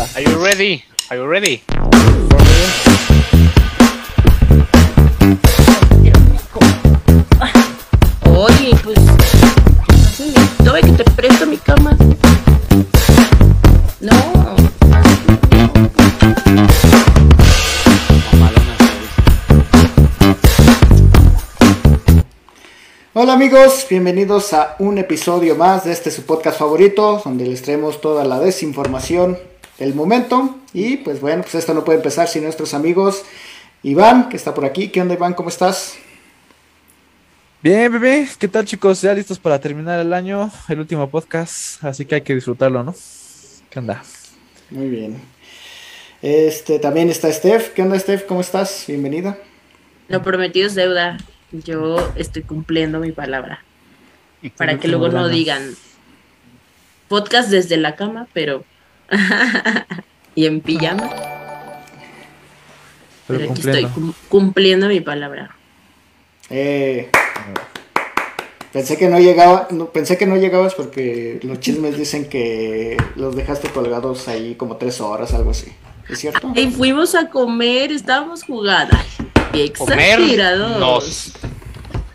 Are you ready? Are you ready? Oye, pues. Todavía que te presto mi cama. No. Hola amigos, bienvenidos a un episodio más de este su podcast favorito, donde les traemos toda la desinformación del momento. Y pues bueno, pues esto no puede empezar sin nuestros amigos Iván, que está por aquí. ¿Qué onda Iván? ¿Cómo estás? Bien, bebé, ¿qué tal chicos? Ya listos para terminar el año, el último podcast, así que hay que disfrutarlo, ¿no? ¿Qué onda? Muy bien. Este, también está Steph. ¿Qué onda Steph? ¿Cómo estás? Bienvenida. Lo prometido es deuda. Yo estoy cumpliendo mi palabra. Para que luego no digan podcast desde la cama, pero. y en pijama. Pero Pero aquí cumpliendo. estoy cum- cumpliendo mi palabra. Eh, pensé que no llegaba, no, pensé que no llegabas porque los chismes dicen que los dejaste colgados ahí como tres horas, algo así. ¿Es cierto? Y fuimos a comer, estábamos jugando. Ay, qué Comer exagerados. nos.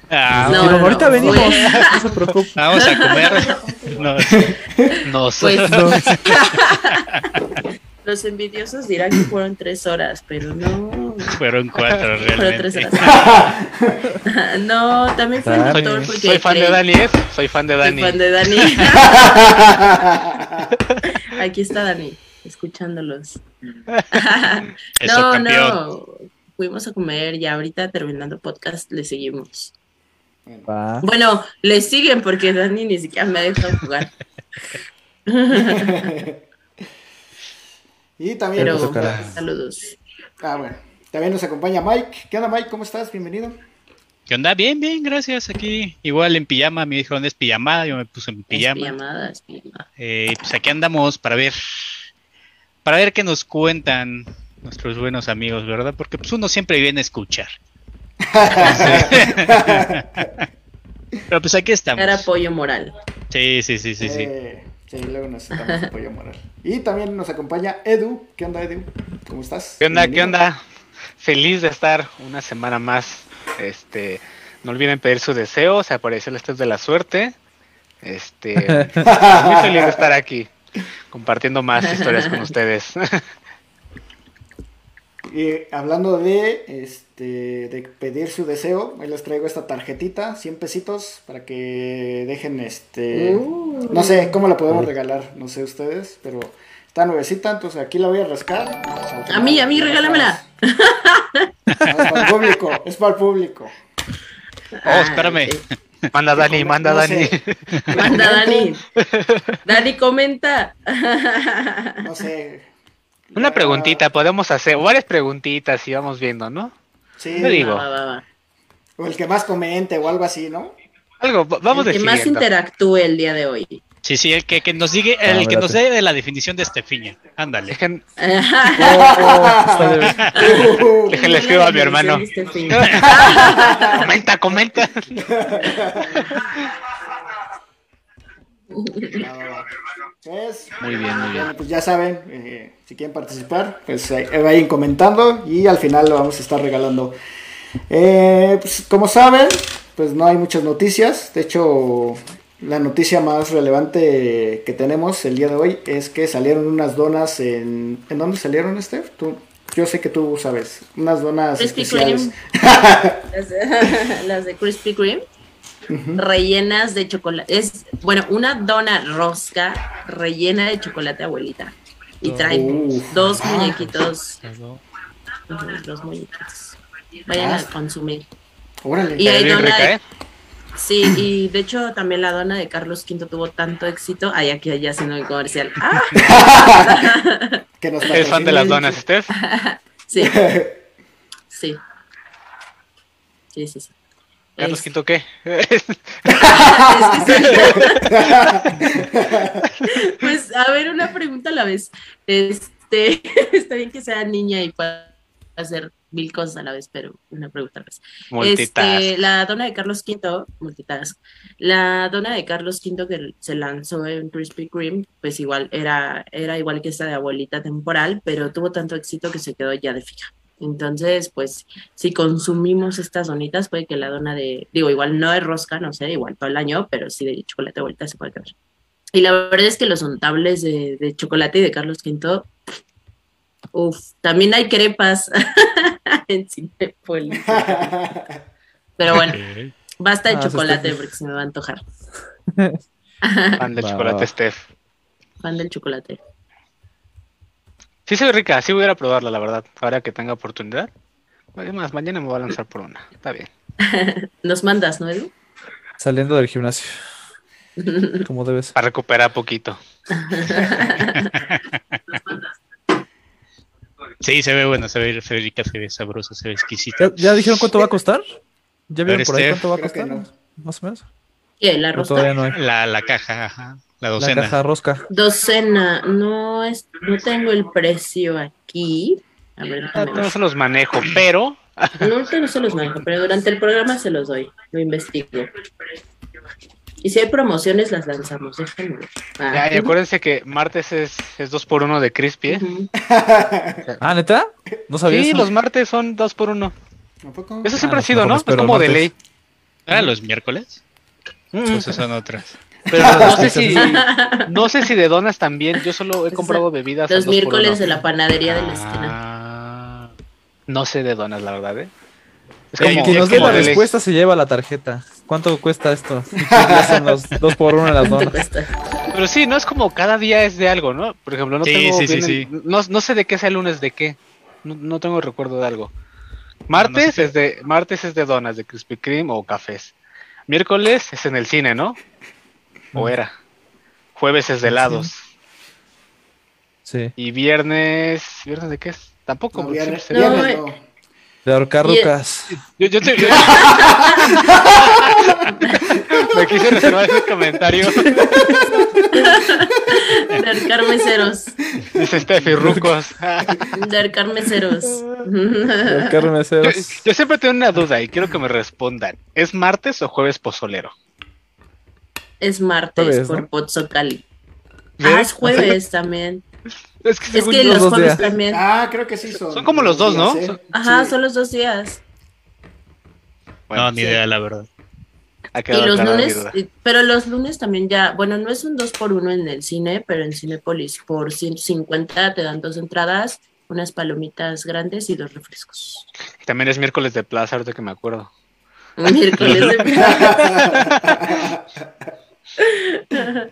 Ah, No, ahorita no, venimos, no se preocupe. Vamos a comer. Nos. nos- Pues- No, Los envidiosos dirán que fueron tres horas, pero no. Fueron cuatro Fueron tres realmente. horas. no, también fue el Soy, porque soy fan de Dani, ¿eh? Soy fan de soy Dani. fan de Dani. Aquí está Dani, escuchándolos. Eso, no, campeón. no. Fuimos a comer y ahorita terminando podcast le seguimos. Va. Bueno, le siguen porque Dani ni siquiera me ha dejado jugar. y también Pero saludos. ah, bueno, también nos acompaña Mike. ¿Qué onda Mike? ¿Cómo estás? Bienvenido. ¿Qué onda? Bien, bien, gracias. Aquí igual en pijama. Me dijeron es pijamada. Yo me puse en Es pijama. pijamada, es pijamada. Eh, pues aquí andamos para ver. Para ver qué nos cuentan nuestros buenos amigos, ¿verdad? Porque pues uno siempre viene a escuchar. Pero pues aquí estamos. Era apoyo moral. Sí, sí, sí, sí, sí. Eh, sí, luego necesitamos apoyo moral. Y también nos acompaña Edu. ¿Qué onda Edu? ¿Cómo estás? ¿Qué onda? ¿Qué onda? Feliz de estar una semana más. Este, no olviden pedir su deseo, se apareció el test de la suerte. Este, muy feliz de estar aquí, compartiendo más historias con ustedes. Y hablando de este de pedir su deseo, ahí les traigo esta tarjetita, 100 pesitos, para que dejen este Uh. no sé cómo la podemos regalar, no sé ustedes, pero está nuevecita, entonces aquí la voy a rascar. A mí, a mí, regálamela. No, es para el público, es para el público. Oh, espérame. Ah, Manda Dani, manda no Dani. Manda Dani. Dani, comenta. no sé. Una Ya- preguntita, podemos hacer varias preguntitas y vamos viendo, ¿no? Sí, digo. Va, va, va. o el que más comente o algo así, ¿no? Algo, va- vamos El que más interactúe el día de hoy. Sí, sí, el que, que nos diga, Ah, el que nos dé la definición de Estefiña. Ándale. Dejen, Uh, Déjenle escribo a mi hermano. Comenta, comenta. Va, va, va. Pues, Muy bien, muy bien. Bueno, pues ya saben, eh, si quieren participar, pues ahí vayan comentando y al final lo vamos a estar regalando. Eh, pues, como saben, pues no hay muchas noticias. De hecho, la noticia más relevante que tenemos el día de hoy es que salieron unas donas en... ¿En dónde salieron, Steph? Tú, yo sé que tú sabes. Unas donas Krispy especiales. Las de, las de Krispy Kreme. Rellenas de chocolate. Es, bueno, una dona rosca rellena de chocolate abuelita. Y trae dos Ah. muñequitos. Dos muñequitos. Vayan Ah. a consumir. Órale. Y hay dona rica, de- ¿eh? Sí, y de hecho también la dona de Carlos V tuvo tanto éxito. Ay, aquí ya haciendo el comercial. ¡Ah! Que nos ¿Eres fan de las donas, Steph? Sí, sí. Sí, sí, sí. Carlos Es- Quinto, ¿qué? Pues a ver, una pregunta a la vez. Este, está bien que sea niña y pueda hacer mil cosas a la vez, pero una pregunta a la vez. Multitask. Este, la dona de Carlos V, multitask, la dona de Carlos V que se lanzó en Krispy Kreme, pues igual era, era igual que esta de abuelita temporal, pero tuvo tanto éxito que se quedó ya de fija. Entonces, pues, si consumimos estas donitas, puede que la dona de, digo, igual no es rosca, no sé, igual todo el año, pero sí de chocolate abuelita se puede quedar. Y la verdad es que los untables de, de chocolate y de Carlos V, uff, también hay crepas en Cinepolis. Pero bueno, basta de Ah, chocolate porque se me va a antojar. Fan del Va, chocolate. Steph. Fan del chocolate. Sí se ve rica, sí voy a ir a probarla, la verdad. Ahora que tenga oportunidad. Además, mañana me voy a lanzar por una. Está bien. Nos mandas, ¿no, Edu? Saliendo del gimnasio. Como debes. Para recuperar poquito. Sí, se ve bueno, se ve, se ve rica, se ve sabroso, se ve exquisito. ¿Ya, ya dijeron cuánto va a costar? ¿Ya vieron por ahí Steph. cuánto va a costar? Más o menos. ¿Qué? ¿La No, rosca? todavía no hay. La, la caja, ajá, la La docena. caja rosca. Docena, no es, no tengo el precio aquí. A ver, No, se los manejo, pero No, no se los manejo, pero durante el programa se los doy. Lo investigo. Y si hay promociones, las lanzamos. Déjenme. Ah, ya, y acuérdense que martes es, es 2 por 1 de Crispy. ¿eh? Ah, ¿neta? No sabía Sí, eso. los martes son 2 por 1 ¿A poco? Eso siempre Ah, ha sido, ¿no? me Es como de ley. Ah, los miércoles. Mm, Esas son otras. Pero no sé si no sé si de donas también. Yo solo he comprado bebidas. Los miércoles de la panadería de la esquina. Ah, No sé de donas, la verdad, ¿eh? Es como, Quien es nos dé la respuesta se lleva la tarjeta. ¿Cuánto cuesta esto? Son los dos por uno en las ¿Cuánto donas. Pero sí, no es como cada día es de algo, ¿no? Por ejemplo, no Sí, tengo sí, sí, el- No, no sé de qué sea el lunes de qué. No, no tengo recuerdo de algo. Martes No, no sé qué. es de martes es de donas, de Krispy Kreme o cafés. Miércoles es en el cine, ¿no? O era. Jueves es de helados. Sí. Y viernes, ¿viernes de qué es? Tampoco. No, viernes, No, eh. no. De ahorcar rucas. Yo, yo te- yo- Me quise reservar ese comentario. De arcar meseros. Dice Steffi Rucos. De arcar meseros. De ahorcar Yo, meseros. yo siempre tengo una duda y quiero que me respondan. ¿Es martes o jueves pozolero? Es martes Jueves, por ¿no? Pozzocali. Ah, es jueves también. Es que, Es los dos jueves días. también. Ah, creo que sí son. Son como los dos, ¿no? ¿eh? Ajá, Sí. son los dos días. Bueno, no, ni sí. idea, la verdad. ha Y quedado los lunes, pero los lunes también ya, bueno, no es un 2 por 1 en el cine, pero en Cinepolis por 150 te dan dos entradas, unas palomitas grandes y dos refrescos. También es miércoles de plaza, ahorita que me acuerdo. Miércoles de...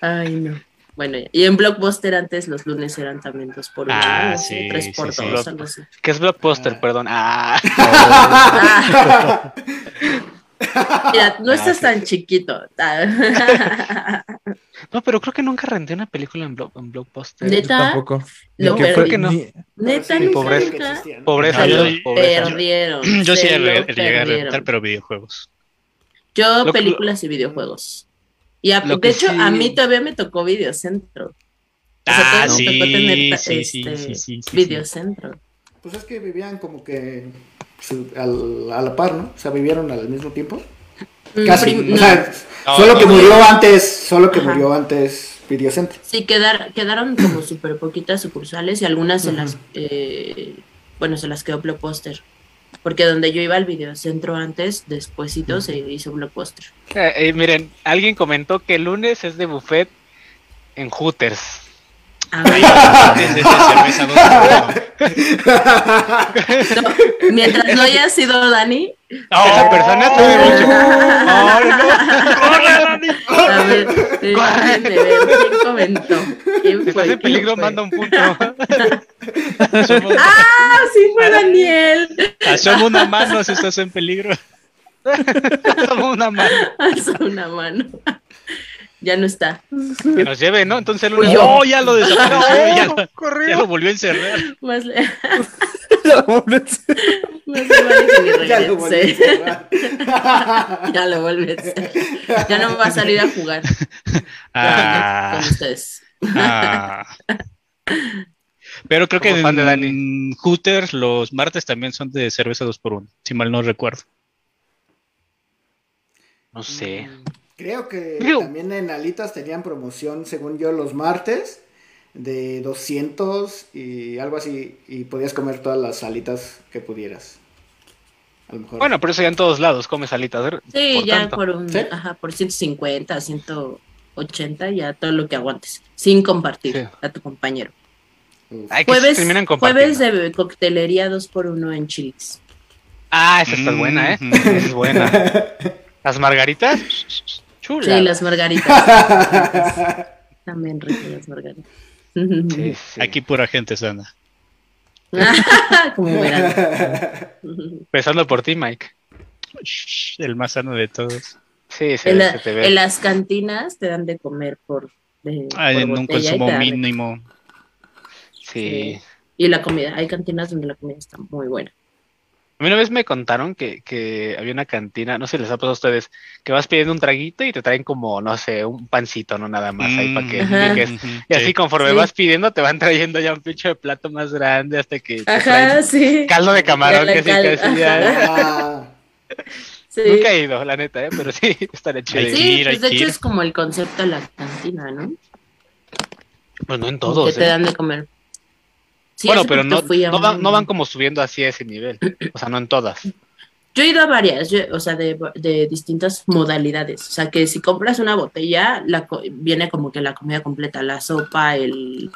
Ay, no. Bueno, y en Blockbuster antes los lunes eran también 2 por 1 Ah, ¿no? sí, 3 por sí, 2 sí. algo así. ¿Qué es Blockbuster? Ah. Perdón. Ah, Ah. Mira, no estás sí. tan chiquito. no, pero creo que nunca renté una película en, Block- en Blockbuster. ¿Neta? Yo tampoco. Lo Ni que perdí. fue- no. ni- Neta, Sí, nunca, pobreza. nunca. Pobreza, No, yo, yo- pobreza. Perdieron. Yo sí llegué a- perdieron. rentar, pero videojuegos. Yo Lo- películas y videojuegos. Y a- de hecho, sí- a mí todavía me tocó Videocentro. O sea, Ah, todavía me sí, tocó tener sí, sí, este, sí, sí, sí, Videocentro. Pues es que vivían como que al- a la par, ¿no? O sea, vivieron al mismo tiempo. Mm, Casi. prim- o sea, No, solo no, que no. murió antes, solo que Ajá. murió antes Videocentro. Sí, quedar, quedaron como súper poquitas sucursales y algunas se las, eh, bueno, se las quedó Blockbuster. Porque donde yo iba al videocentro antes, despuésito se hizo Blockbuster. Eh, eh, miren, alguien comentó que el lunes es de buffet en Hooters. Ah, por uno. no, mientras no haya sido Dani, Esa persona sabe mucho. Ah. No, a ver, déjenme ver quién comentó. ¿Quién Si fue? estás en ¿Quién peligro, fue? manda un punto. Asoma, ¡Ah! Sí fue Daniel. asoma una mano si estás en peligro. Toma una mano. Alza una mano. Ya no está. Que nos lleve, ¿no? Entonces el yo. Oh, ya lo desapareció, ya, lo, ya corrió. lo volvió a encerrar. Más le, más le vale que ni Ya lo volví a regrese. cerrar. Ya lo vuelve a hacer. Ya no va a salir a jugar Ah, con ustedes. ah. Pero creo que de en Hooters los martes también son de cerveza 2 por 1 si mal no recuerdo. No sé. Creo que también en Alitas tenían promoción, según yo, los martes de 200 y algo así. Y podías comer todas las alitas que pudieras. A lo mejor. Bueno, pero eso ya en todos lados, comes alitas. ¿eh? Sí, Por ya tanto. por un, ¿Sí? ajá, por 150, 180, ya todo lo que aguantes, sin compartir Sí. a tu compañero. Ay, Jueves, jueves de coctelería 2 por 1 en Chilis. Ah, esa está buena, ¿eh? Mm. Esa es buena. Las margaritas, chula. Sí, las margaritas. También ricas las margaritas. Sí, sí. Aquí pura gente sana. Como verán. Empezando por ti, Mike. El más sano de todos. Sí, se, En, ve, la- se te ve. en las cantinas te dan de comer por, de, Ah, por en un consumo mínimo. Sí. Y la comida, hay cantinas donde la comida está muy buena. A mí una vez me contaron que, que había una cantina, no sé si les ha pasado a ustedes, que vas pidiendo un traguito y te traen como, no sé, un pancito, no nada más, ahí para que Mm, Ajá. piques. Y así conforme Sí. vas pidiendo, te van trayendo ya un pinche plato más grande hasta que te Ajá, sí. caldo de camarón, que sí, sí, ya- Sí. Nunca he ido, la neta, ¿eh? pero sí, estaría chido. Sí, pues de hecho ir. es como el concepto de la cantina, ¿no? Pues no en todos. Que te ¿eh? dan de comer. Sí, bueno, pero no, no, van, un- no van como subiendo así a ese nivel. O sea, no en todas. Yo he ido a varias, yo- o sea, de, de distintas modalidades. O sea, que si compras una botella, la, viene como que la comida completa, la sopa, el,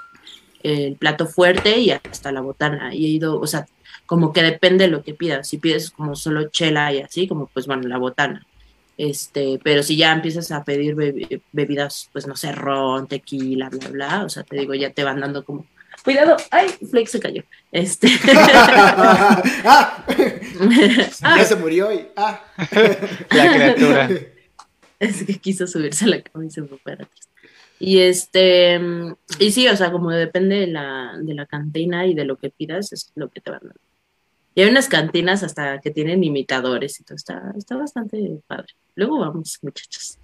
el plato fuerte y hasta la botana. Y he ido, o sea, como que depende de lo que pidas. Si pides como solo chela y así, como pues bueno, la botana. Este, pero si ya empiezas a pedir bebi- bebidas, pues no sé, ron, tequila, bla, bla, o sea, te digo, ya te van dando como, cuidado, ay, Flex se cayó. Este. ah, Ah, ya se murió y. Ah. La criatura. Es que quiso subirse a la cama y se fue para atrás. Y este, y sí, o sea, como depende de la, de la cantina y de lo que pidas, es lo que te van dando. Y hay unas cantinas hasta que tienen imitadores y todo, está, está bastante padre. Luego vamos, muchachos.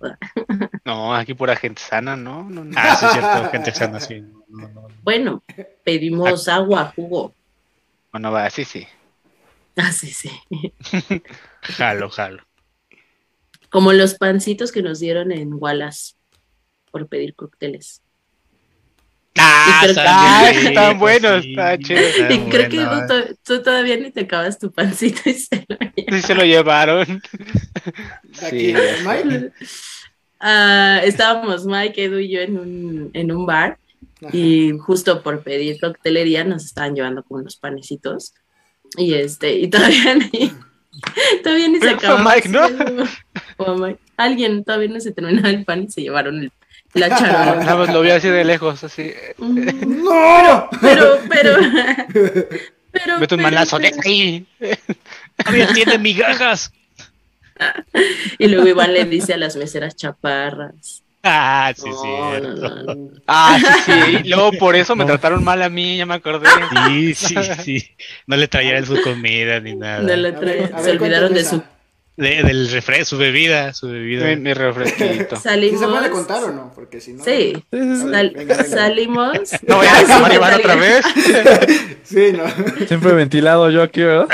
No, aquí pura gente sana, ¿no? no, no. Ah, sí, es cierto, gente sana, sí. No, no, no. Bueno, pedimos agua, jugo. Bueno, va, sí, sí. Ah, sí, sí. Jalo, jalo. Como los pancitos que nos dieron en Wallace por pedir cócteles. Ah, que- Ah, bien es que estaban ricos, buenos, sí, chidos. estaban Y creo que tú, to- tú todavía ni te acabas tu pancito y se lo Sí se lo llevaron. Aquí, Sí. Mike. Ah, estábamos Mike, Edu y yo en un, en un bar Ajá. y justo por pedir coctelería nos estaban llevando como unos panecitos y este y todavía ni todavía ni se acababa Mike, ¿no? O Mike. alguien todavía no se terminaba el pan y se llevaron el- la Nada charola más lo vi así de lejos, así. ¡No! pero pero pero Vete un pero- manazo de pero- ahí. Todavía tiene migajas. y luego Iván le dice a las meseras chaparras Ah, sí, No, sí. Ah, sí, sí. Y luego por eso me trataron mal a mí, ya me acordé. Sí, sí, sí. No le traían su comida ni nada. No le ver, se ver, olvidaron de su. De- del refresco, su bebida, su bebida. Mi, mi refresquito. ¿Sí salimos se puede contar o no? Porque si no. Sí, Sí, sí, sí. Sal- Venga, venga. salimos. No voy a sí, acabar ¿qué llevar otra vez. Sí, no. Siempre ventilado yo aquí, ¿verdad?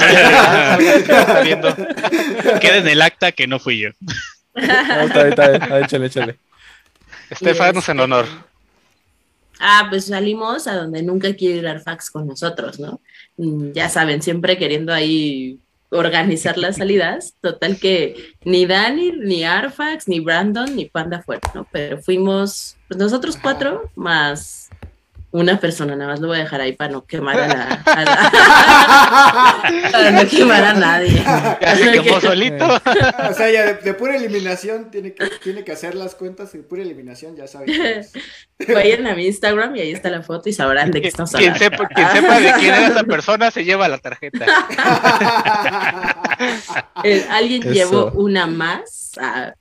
Queda en el acta que no fui yo. No, está bien, está échale, échale. Estefanos en honor. Ah, pues salimos a donde nunca quiere ir Arfax con nosotros, ¿no? Mm, Ya saben, siempre queriendo ahí organizar las salidas. Total que ni Dani, ni Arfax, ni Brandon, ni Panda fueron, ¿no? Pero fuimos pues, nosotros cuatro más una persona, nada más lo voy a dejar ahí para no quemar a la... a la- para no quemar a nadie. Ya se quemó solito. O sea, ya de, de pura eliminación tiene que, tiene que hacer las cuentas de pura eliminación, ya saben. quién es. Vayan a mi Instagram y ahí está la foto y sabrán de qué estamos Quien hablando. sepa, quien sepa de quién era esa persona se lleva la tarjeta. Eh, alguien Eso. llevó una más. ah,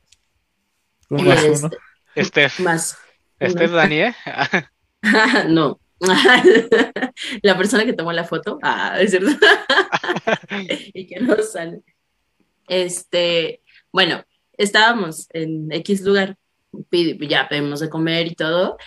Un y más este, uno. Estef. más. Estef Dani, ¿eh? no. la persona que tomó la foto. Ah, es cierto. y que no sale. Este, bueno, estábamos en X lugar, ya pedimos de comer y todo.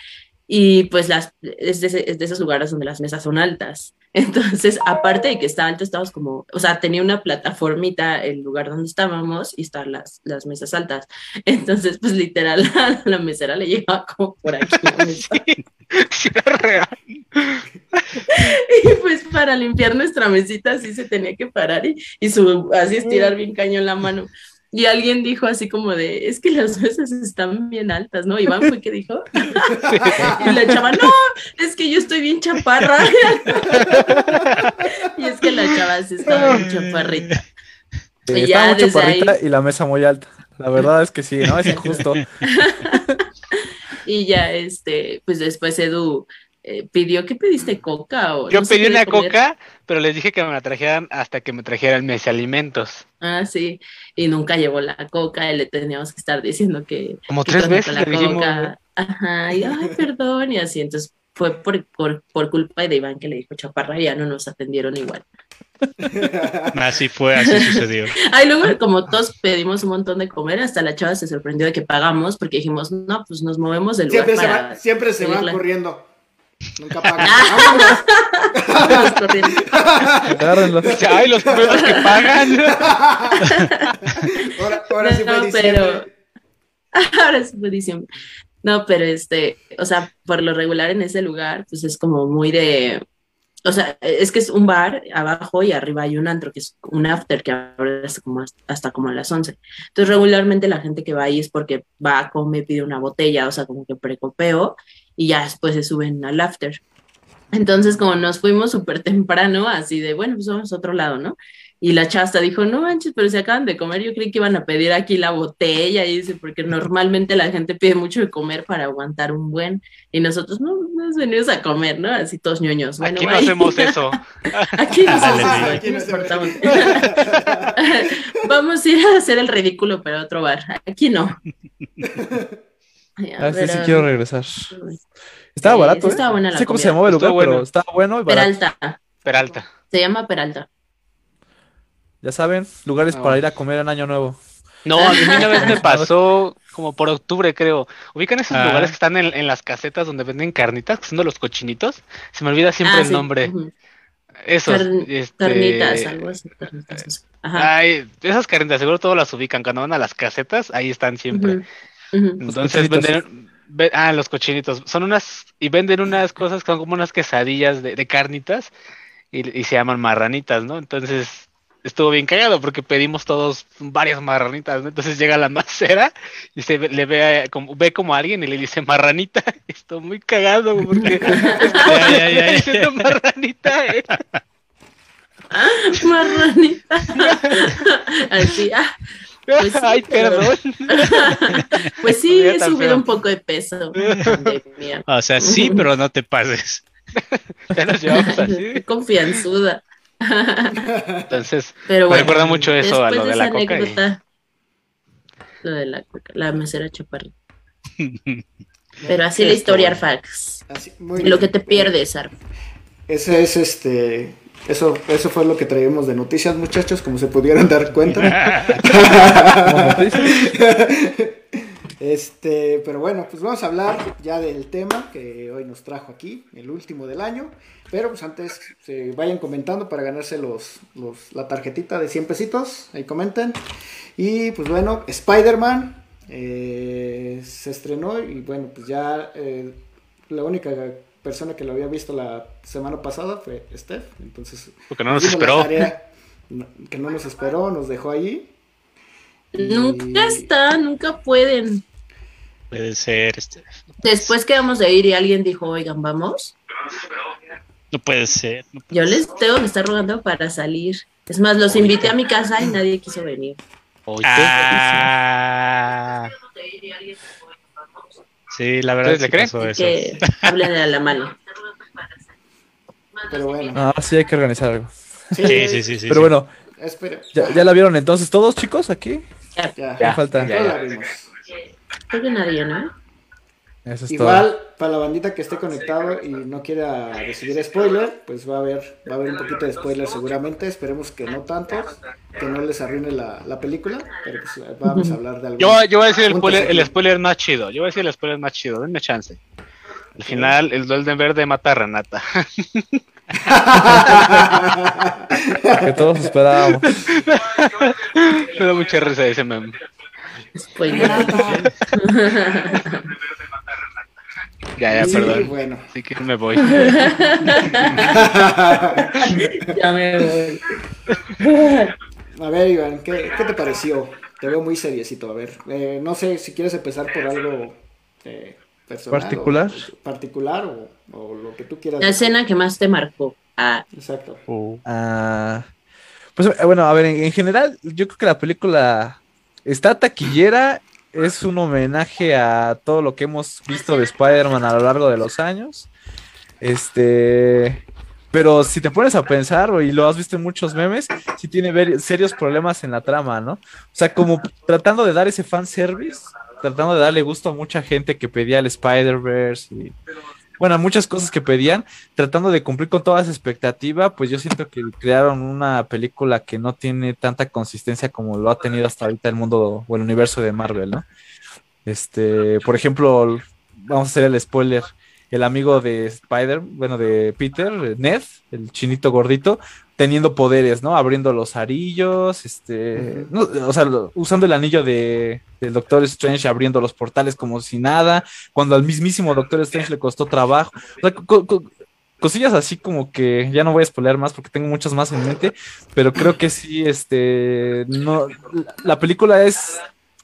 y pues las, es de, es de, esos lugares donde las mesas son altas. Entonces, aparte de que estaba alto, estábamos como, o sea, tenía una plataformita el lugar donde estábamos y estaban las, las mesas altas. Entonces, pues literal, la, la mesera le llevaba como por aquí. sí, real. y pues para limpiar nuestra mesita sí se tenía que parar y, y su, así estirar bien cañón la mano. Y alguien dijo así como de, es que las mesas están bien altas, ¿no? Iván fue que dijo. y la chava, no, es que yo estoy bien chaparra. y es que la chava sí estaba bien chaparrita. Sí, y estaba muy chaparrita ahí... y la mesa muy alta. La verdad es que sí, ¿no? Es injusto. y ya, este, pues después Edu eh, pidió que pediste coca o yo no pedí una comer. coca pero les dije que me la trajeran hasta que me trajeran mis alimentos ah sí y nunca llevó la coca y le teníamos que estar diciendo que como que tres veces la le dijimos ajá y ay perdón y así entonces fue por, por, por culpa de Iván que le dijo chaparra y ya no nos atendieron igual Así fue, así sucedió. Ay, luego, como todos pedimos un montón de comer, hasta la chava se sorprendió de que pagamos porque dijimos, no, pues nos movemos del lugar. Siempre para se, va, siempre se van corriendo. Nunca pagan. Agárrenlos. Ay, los primeros que pagan. ahora, ahora sí fue no, diciembre. pero ahora sí fue diciembre. No, pero este, o sea, por lo regular en ese lugar, pues es como muy de, o sea, es que es un bar abajo y arriba hay un antro, que es un after que abre hasta como, hasta como a las 11. Entonces, regularmente la gente que va ahí es porque va, come, pide una botella, o sea, como que precopeo, y ya después se suben al after. Entonces, como nos fuimos súper temprano, así de, bueno, pues vamos a otro lado, ¿no? Y la chasta dijo, no manches, pero se acaban de comer, yo creí que iban a pedir aquí la botella, y dice, porque normalmente la gente pide mucho de comer para aguantar un buen, y nosotros no nos venimos a comer, ¿no? Así todos ñoños. Bueno, aquí no hacemos eso. Aquí nos Dale, hacemos eso, aquí nos portamos. Vamos a ir a hacer el ridículo, pero a otro bar. Aquí no. Ay, a Ah, sí, ver, sí quiero regresar. Estaba Sí, barato, sí ¿eh? estaba buena la No sé cómo se comida. llamaba el lugar, pero bueno. estaba bueno y barato. Peralta. Peralta. Se llama Peralta. Ya saben, lugares No. para ir a comer en Año Nuevo. No, a mí una vez me pasó como por octubre, creo. ¿Ubican esos Ah. lugares que están en, en las casetas donde venden carnitas, que son de los cochinitos? Se me olvida siempre Ah, el sí. nombre. Ujú. Esos. Car- este, Carnitas, algo así. Carnitas. sé. Ajá. Ay, esas carnitas, seguro todos las ubican. Cuando van a las casetas, ahí están siempre. Entonces venden. ve- ah, los cochinitos. Son unas. Y venden unas cosas que son como unas quesadillas de, de carnitas. Y, y se llaman marranitas, ¿no? Entonces. Estuvo bien cagado porque pedimos todos varias marranitas, ¿no? Entonces llega la macera y se ve- le ve a- como, ve como a alguien y le dice marranita. Estoy muy cagado porque ya, ya. diciendo marranita. ¿eh? Marranita. Así, ah, Pues sí, Ay, pero- perdón. pues sí, he subido feo. un poco de peso. O sea, sí, pero no te pases. Ya nos llevamos así. Qué confianzuda. Entonces, Pero Me recuerda mucho eso a después lo de esa la coca y- anécdota, Lo de la coca, la mesera chaparrita. Pero así la historia, Arfax. Así, muy Lo bien. que te pierdes, Arf. Ese es este. Eso, eso fue lo que traíamos de noticias, muchachos, como se pudieron dar cuenta. Este, pero bueno, pues vamos a hablar ya del tema que hoy nos trajo aquí, el último del año. Pero pues antes se vayan comentando para ganarse los, los, la tarjetita de 100 pesitos. Ahí comenten. Y pues bueno, Spider-Man eh, se estrenó y bueno, pues ya eh, la única persona que lo había visto la semana pasada fue Steph. Entonces, porque no nos esperó. tarea, que no nos esperó, nos dejó ahí. Y- Nunca está, nunca pueden. Puede ser, este, Después que vamos a ir y alguien dijo, oigan, vamos. no puede ser. no puede Yo les tengo que estar rogando para salir. Es más, los invité a mi casa y nadie quiso venir. Oye, Ah, sí, la verdad ¿Ustedes es le que creen? eso. Que hablen a la mano. Pero bueno, Ah, sí, hay que organizar algo. Sí, sí, sí, sí. Pero sí. bueno, espera. ¿ya, ya la vieron entonces todos, chicos, aquí? Ya, Ya, Ya, falta. ya, ya ya. la vimos. creo que nadie, ¿no? Eso es Igual, para la bandita que esté conectado y no quiera recibir spoiler, pues va a haber, va a haber un poquito de spoiler seguramente. Esperemos que no tantos, que no les arruine la, la película, pero pues vamos a hablar de algo. Yo, yo voy a decir el spoiler, el spoiler más chido. Yo voy a decir el spoiler más chido. Denme chance. Al final, el Duende Verde mata a Renata. que todos esperábamos. Me da mucha risa ese meme. Spoiler. Ya, ya, Sí, perdón. bueno. Así que me voy. ya me voy. A ver, Iván, ¿qué, qué te pareció? Te veo muy seriecito. A ver, eh, no sé si quieres empezar por algo eh, personal. ¿Particular? o- particular o, o lo que tú quieras. La escena que más te marcó. Ah, Exacto. Ah, pues eh, bueno, a ver, en, en general, yo creo que la película está taquillera, es un homenaje a todo lo que hemos visto de Spider-Man a lo largo de los años. Este, pero si te pones a pensar, y lo has visto en muchos memes, sí tiene serios problemas en la trama, ¿no? O sea, como tratando de dar ese fanservice, tratando de darle gusto a mucha gente que pedía el Spider-Verse y, bueno, muchas cosas que pedían, tratando de cumplir con toda esa expectativa, pues yo siento que crearon una película que no tiene tanta consistencia como lo ha tenido hasta ahorita el mundo o el universo de Marvel, ¿no? Este, por ejemplo, vamos a hacer el spoiler. El amigo de Spider, bueno, de Peter, Ned, el chinito gordito, teniendo poderes, ¿no? Abriendo los arillos, este, no, o sea, lo- usando el anillo de, del Doctor Strange, abriendo los portales como si nada, cuando al mismísimo Doctor Strange le costó trabajo. O sea, co- co- cosillas así como que ya no voy a spoiler más porque tengo muchas más en mente, pero creo que sí, este, no, la- la película es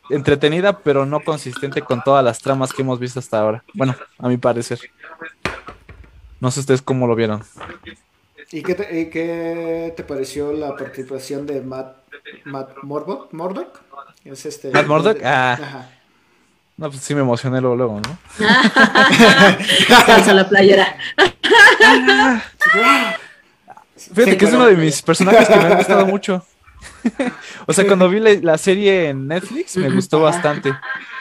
entretenida, pero no consistente con todas las tramas que hemos visto hasta ahora. Bueno, a mi parecer. No sé ustedes cómo lo vieron. ¿Y qué te, y qué te pareció la participación de Matt, Matt Murdock? ¿Murdock? Es este, ¿Matt Murdock? Ah. Ajá. No, pues sí me emocioné luego, luego, ¿no? Calza la playera. Fíjate Sí, que es uno de mis personajes que me ha gustado mucho. o sea, cuando vi la, la serie en Netflix me gustó bastante.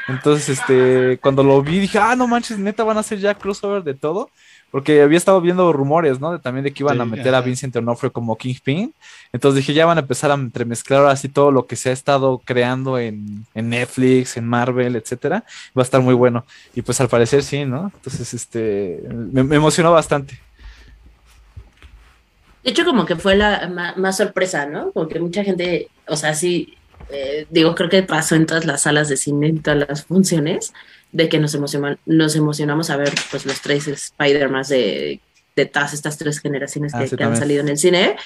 Entonces, este, cuando lo vi dije, ah, no manches, neta van a hacer ya crossover de todo. Porque había estado viendo rumores, ¿no? De, también de que iban Sí, a meter a. Vincent Onofre como Kingpin. Entonces dije, ya van a empezar a entremezclar así todo lo que se ha estado creando en, en Netflix, en Marvel, etcétera. Va a estar muy bueno. Y pues al parecer sí, ¿no? Entonces, este, me, me emocionó bastante. De hecho, como que fue la ma- más, sorpresa, ¿no? Porque mucha gente, o sea, sí, eh, digo, creo que pasó en todas las salas de cine, en todas las funciones, de que nos, emociona- nos emocionamos a ver pues los tres Spider-Man de, de todas estas tres generaciones Ah, que, sí, que han salido en el cine,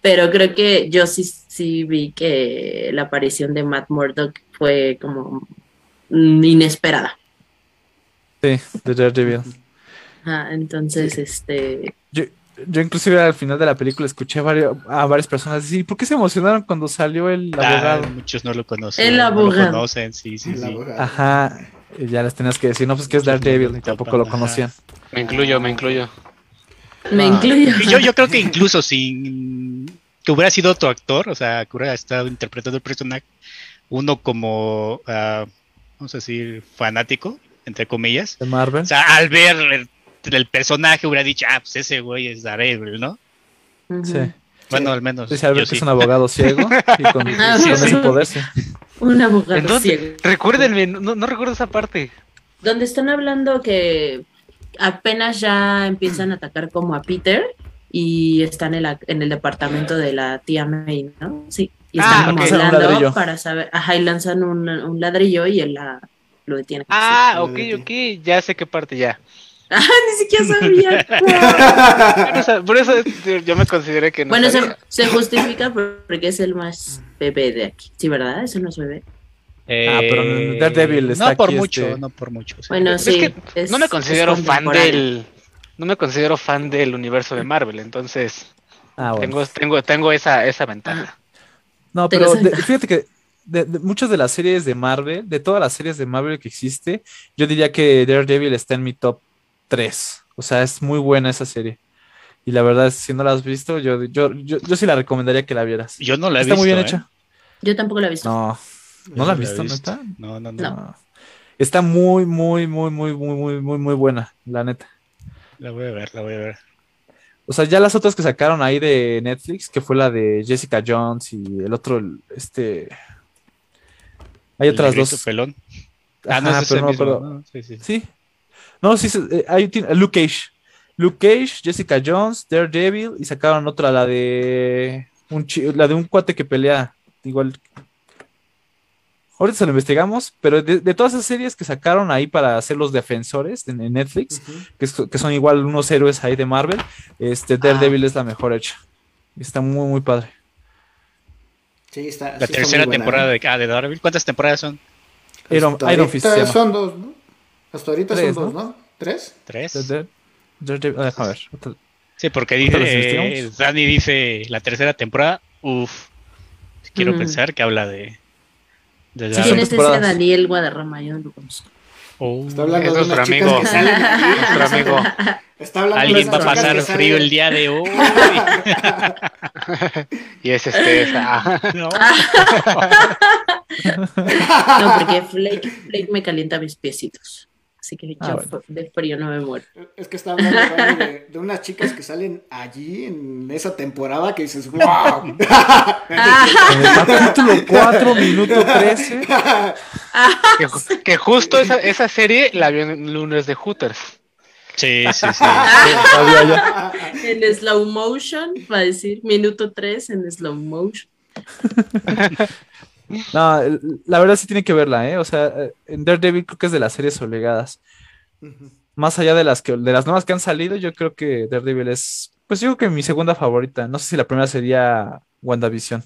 pero creo que yo sí, sí vi que la aparición de Matt Murdock fue como inesperada. Sí, de Daredevil. Ajá, entonces, este, Yo, yo inclusive al final de la película escuché a, varios- a varias personas decir, ¿por qué se emocionaron cuando salió el Ah, abogado? muchos no lo conocen. El no abogado. lo conocen, sí, sí, El sí. abogado. Ajá, y ya les tenías que decir, no, pues que es no Daredevil, y tampoco lo conocían. Me incluyo, me incluyo. me Ah. incluyo. Y yo, yo creo que incluso sin que hubiera sido otro actor, o sea, que hubiera estado interpretando el personaje, uno como, ah, vamos a decir, fanático, entre comillas. De Marvel. O sea, al ver el, personaje hubiera dicho, ah, pues ese güey es Daredevil, ¿no? Sí. Bueno, al menos. Dice Albert yo que es sí. un abogado ciego y con, Ah, con sí, ese sí. poder, sí. Un abogado Entonces, ciego. recuérdenme, no, no recuerdo esa parte. Donde están hablando que apenas ya empiezan a atacar como a Peter y están en, la- en el departamento de la tía May, ¿no? Sí. Y están Ah, como hablando para saber, ajá, y lanzan un, un ladrillo y él la, lo detiene. Ah, Sí. ok, ok, ya sé qué parte ya. Ah, ni siquiera sabía. Por eso, por eso es- yo me consideré que no bueno, se, justifica porque es el más bebé de aquí. Sí, ¿verdad? Eso no es bebé. Ah, pero Eh, Daredevil está No por aquí, mucho, este- no por mucho. sí. Bueno, Es sí. que es- no me considero fan del no me considero fan del universo de Marvel, entonces Ah, bueno. tengo tengo tengo esa esa ventaja. No, Tengo pero de- fíjate que de, de muchas de las series de Marvel, de todas las series de Marvel que existe, yo diría que Daredevil está en mi top 3. O sea, es muy buena esa serie. Y la verdad, si no la has visto, yo, yo, yo, yo sí la recomendaría que la vieras. Yo no la he Está visto. muy bien ¿eh? hecha. Yo tampoco la he visto. No, ¿no la has he visto, visto. neta? No, no, no, No. No. Está muy, muy, muy, muy, muy, muy, muy, muy buena, la neta. La voy a ver, la voy a ver. O sea, ya las otras que sacaron ahí de Netflix, que fue la de Jessica Jones y el otro, el- este. Hay El otras dos. pelón. Ah, no, es pero ese no me mismo, acuerdo. ¿no? Sí, sí. Sí. No, sí, eh, hay Luke Cage. Luke Cage, Jessica Jones, Daredevil y sacaron otra, la de un la de un cuate que pelea igual. Ahorita se lo investigamos, pero de, todas esas series que sacaron ahí para hacer los defensores en, Netflix, que, son igual unos héroes ahí de Marvel, este Daredevil ah. es la mejor hecha. Está muy, muy padre. Sí, está. La tercera temporada ¿eh? de, ah, de Daredevil. ¿Cuántas temporadas son? Iron, Iron Fist. Son dos, ¿no? Hasta ahorita son dos, ¿no? ¿Tres? ¿Tres? Ah, déjame ver. Sí, porque dice, Dani dice la tercera temporada, uff, quiero pensar que habla de... de sí, ese es Daniel Guadarrama, yo no lo conozco. Oh, Está hablando de unas amigo. Que salen nuestro amigo. Está hablando Alguien va a pasar frío el día de hoy. y es este. Esa. no. no, porque Flake, Flake me calienta mis piecitos. Así que ah, yo de frío no me muero. Es que está hablando de, de, unas chicas que salen allí en esa temporada que dices, ¡wow! capítulo 4, minuto 13. que, que, justo esa, esa serie la vi en lunes de Hooters. Sí, sí, sí. en slow motion, va a decir minuto 3 en slow motion. No, la verdad sí tiene que verla, ¿eh? O sea, eh, en Daredevil creo que es de las series obligadas. Más allá de las que de las nuevas que han salido, yo creo que Daredevil es, pues yo creo que mi segunda favorita. No sé si la primera sería WandaVision.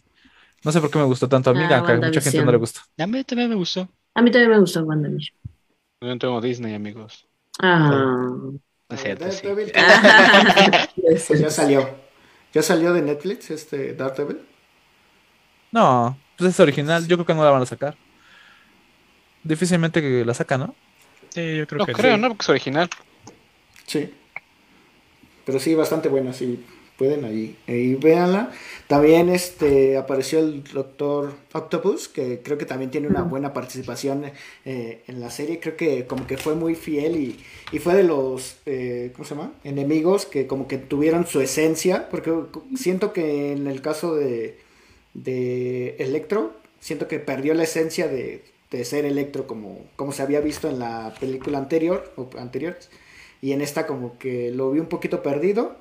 No sé por qué me gustó tanto a mí, ah, aunque a mucha gente no le gusta. A mí también me gustó. A mí también me gustó WandaVision. Yo no tengo Disney, amigos. Ah. es cierto, sí. pues ya salió. ¿Ya salió de Netflix este Daredevil? No, pues es original, yo creo que no la van a sacar. Difícilmente que la sacan, ¿no? Sí, yo creo no que creo, ¿no? Porque es original. Sí. Pero sí, bastante buena, sí. Pueden ahí, ahí véanla. También este apareció el Doctor Octopus, que creo que también tiene una buena participación eh, en la serie. Creo que como que fue muy fiel y, y fue de los, eh, ¿cómo se llama? Enemigos que como que tuvieron su esencia, porque siento que en el caso de, de Electro, siento que perdió la esencia de, ser Electro como, como se había visto en la película anterior, o anteriores, y en esta como que lo vi un poquito perdido,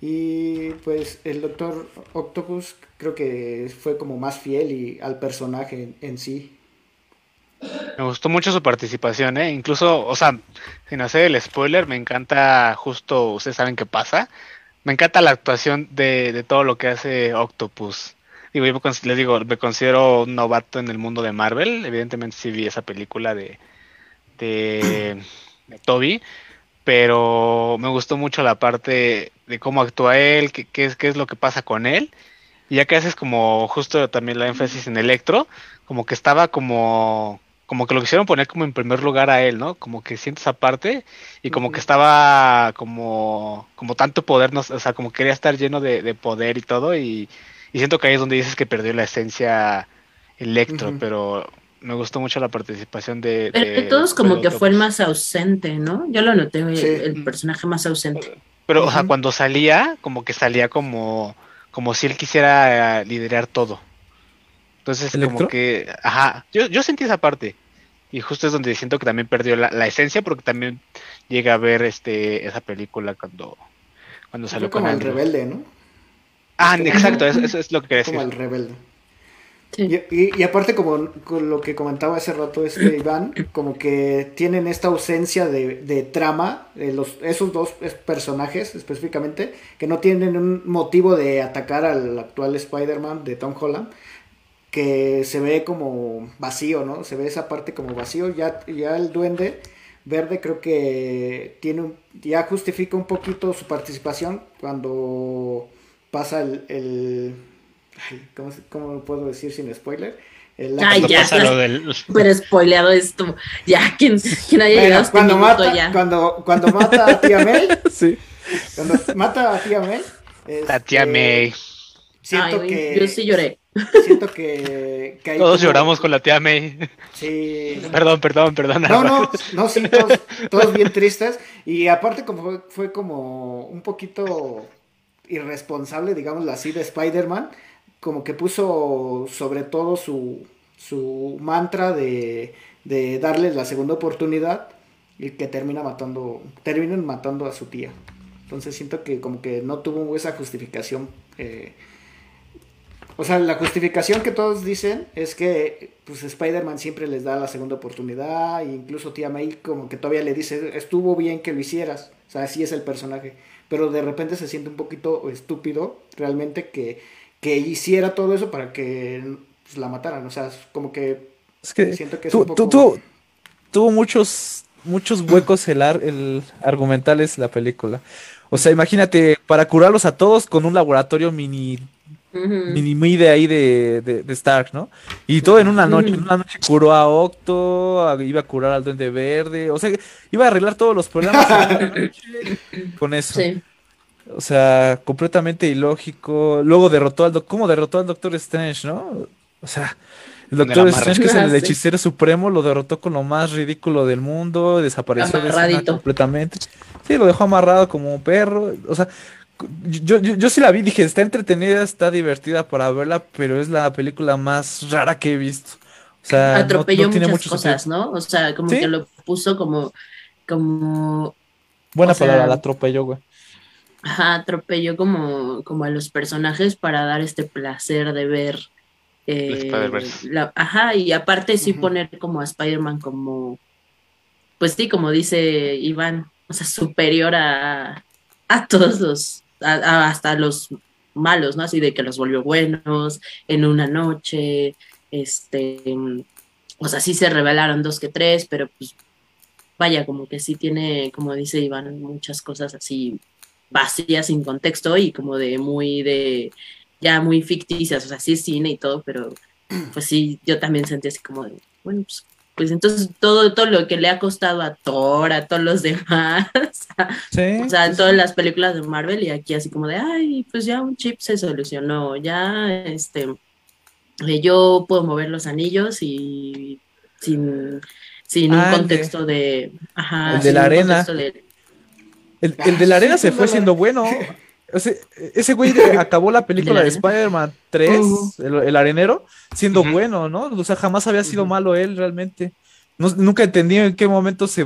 y pues el Doctor Octopus creo que fue como más fiel y al personaje en, sí. Me gustó mucho su participación, ¿eh? Incluso, o sea, sin hacer el spoiler, me encanta justo, ustedes saben qué pasa, me encanta la actuación de, de todo lo que hace Octopus. Digo, yo les digo, me considero un novato en el mundo de Marvel. Evidentemente sí vi esa película de, de, Toby, pero me gustó mucho la parte de cómo actúa él, qué, qué, es, qué es lo que pasa con él. Y ya que haces como justo también la énfasis en Electro, como que estaba como como que lo quisieron poner como en primer lugar a él, ¿no? Como que sientes esa parte y como que estaba como como tanto poder, no, o sea, como quería estar lleno de, de poder y todo y, y siento que ahí es donde dices que perdió la esencia Electro, pero me gustó mucho la participación de... de todos como que fue el más ausente, ¿no? Yo lo noté, el, personaje más ausente. Pero, o sea, cuando salía, como que salía como, como si él quisiera liderar todo. Entonces, como que, ajá, yo, yo sentí esa parte. Y justo es donde siento que también perdió la, la esencia, porque también llega a ver este esa película cuando, cuando salió con el rebelde, ¿no? Ah, exacto, eso, es lo que quería decir. Como el rebelde. Y, aparte, como con lo que comentaba hace rato este Iván, como que tienen esta ausencia de, trama, de los, esos dos personajes específicamente, que no tienen un motivo de atacar al actual Spider-Man de Tom Holland, que se ve como vacío, ¿no? Se ve esa parte como vacío. Ya, ya el duende verde creo que tiene ya justifica un poquito su participación cuando pasa el... el ¿cómo, ¿cómo, puedo decir sin spoiler? El, Ay, ya, pasa lo del... pero spoileado esto. Ya, quien, quien haya llegado este cuando mata, ya. Cuando, cuando mata a tía May, sí. cuando mata a tía May, este, la tía May. Siento que... Yo sí lloré. Siento que... que todos lloramos con la tía May. Sí. Perdón, perdón, perdón. No, no, no, sí, todos, todos bien tristes. Y aparte como fue, fue como un poquito irresponsable, digámoslo así, de Spider-Man, como que puso sobre todo su, su mantra de, de darles la segunda oportunidad y que termina matando, terminan matando a su tía. Entonces siento que como que no tuvo esa justificación. Eh, o sea, la justificación que todos dicen es que pues Spider-Man siempre les da la segunda oportunidad, e incluso tía May como que todavía le dice, estuvo bien que lo hicieras, o sea, así es el personaje, pero de repente se siente un poquito estúpido realmente que, que hiciera todo eso para que pues, la mataran, o sea, como que, es que siento que es un poco... tuvo muchos muchos huecos el, el argumentales la película. O sea, imagínate, para curarlos a todos con un laboratorio mini mini de ahí de, de, Stark, ¿no? Y todo en una noche, en una noche curó a Octo, iba a curar al Duende Verde, o sea, iba a arreglar todos los problemas con eso. O sea, completamente ilógico. Luego derrotó al Doctor, ¿cómo derrotó al Doctor Strange, no? O sea, el Doctor Strange, que es el hechicero supremo, lo derrotó con lo más ridículo del mundo, desapareció de completamente. Sí, lo dejó amarrado como un perro. O sea, yo, yo, yo, sí la vi, dije, está entretenida, está divertida para verla, pero es la película más rara que he visto. O sea, atropelló muchas cosas, ¿no? O sea, como que lo puso como, como. Buena palabra, la atropelló, güey. Ajá, atropelló como, como a los personajes para dar este placer de ver. Eh, la, ajá, y aparte sí poner como a Spider-Man como. Pues sí, como dice Iván, o sea, superior a, a todos los hasta los malos, ¿no? Así de que los volvió buenos en una noche, este, o sea, sí se revelaron dos que tres, pero pues vaya, como que sí tiene, como dice Iván, muchas cosas así vacías sin contexto y como de muy de, ya muy ficticias, o sea, sí es cine y todo, pero pues sí, yo también sentí así como de, bueno, pues pues entonces todo, todo lo que le ha costado a Thor, a todos los demás, o sea, todas las películas de Marvel y aquí así como de, ay, pues ya un chip se solucionó, ya, este, eh, yo puedo mover los anillos y sin, sin un contexto de, ajá, el de la arena. El, el, de la arena se fue siendo bueno. ese güey acabó la película de Spider-Man 3, el, arenero, siendo bueno, ¿no? O sea, jamás había sido malo él realmente. nunca entendí en qué momento se,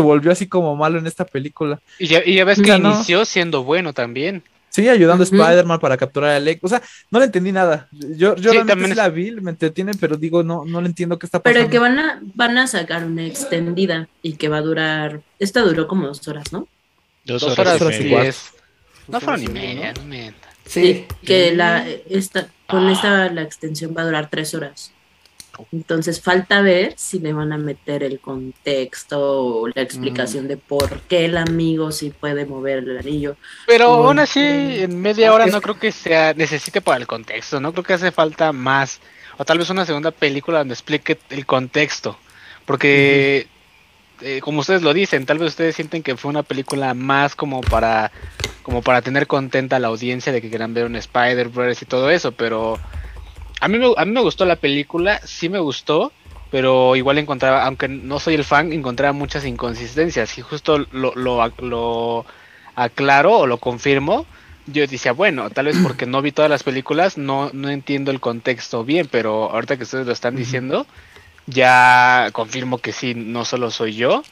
volvió así como malo en esta película. Y ya, ves que inició siendo bueno también. Sí, ayudando a Spider-Man para capturar a Alec. O sea, no le entendí nada. Yo, yo realmente la vi, me entretiene, pero digo, no, no le entiendo qué está pasando. Pero que van a, van a sacar una extendida y que va a durar. Esta duró como dos horas, ¿no? Dos, horas, horas, no fueron ni media, no Sí, que la esta, con esta la extensión va a durar tres horas. Entonces falta ver si le van a meter el contexto o la explicación mm. de por qué el amigo sí puede mover el anillo. Pero aún así, en media hora no creo que sea necesite para el contexto, no creo que hace falta más. O tal vez una segunda película donde explique el contexto. Porque eh, como ustedes lo dicen, tal vez ustedes sienten que fue una película más como para como para tener contenta a la audiencia de que quieran ver un Spider-Verse y todo eso, pero a mí, me, a mí me gustó la película, sí me gustó, pero igual encontraba, aunque no soy el fan, encontraba muchas inconsistencias y justo lo, lo, lo aclaro o lo confirmo. Yo decía, bueno, tal vez porque no vi todas las películas, no, no entiendo el contexto bien, pero ahorita que ustedes lo están diciendo, ya confirmo que sí, no solo soy yo.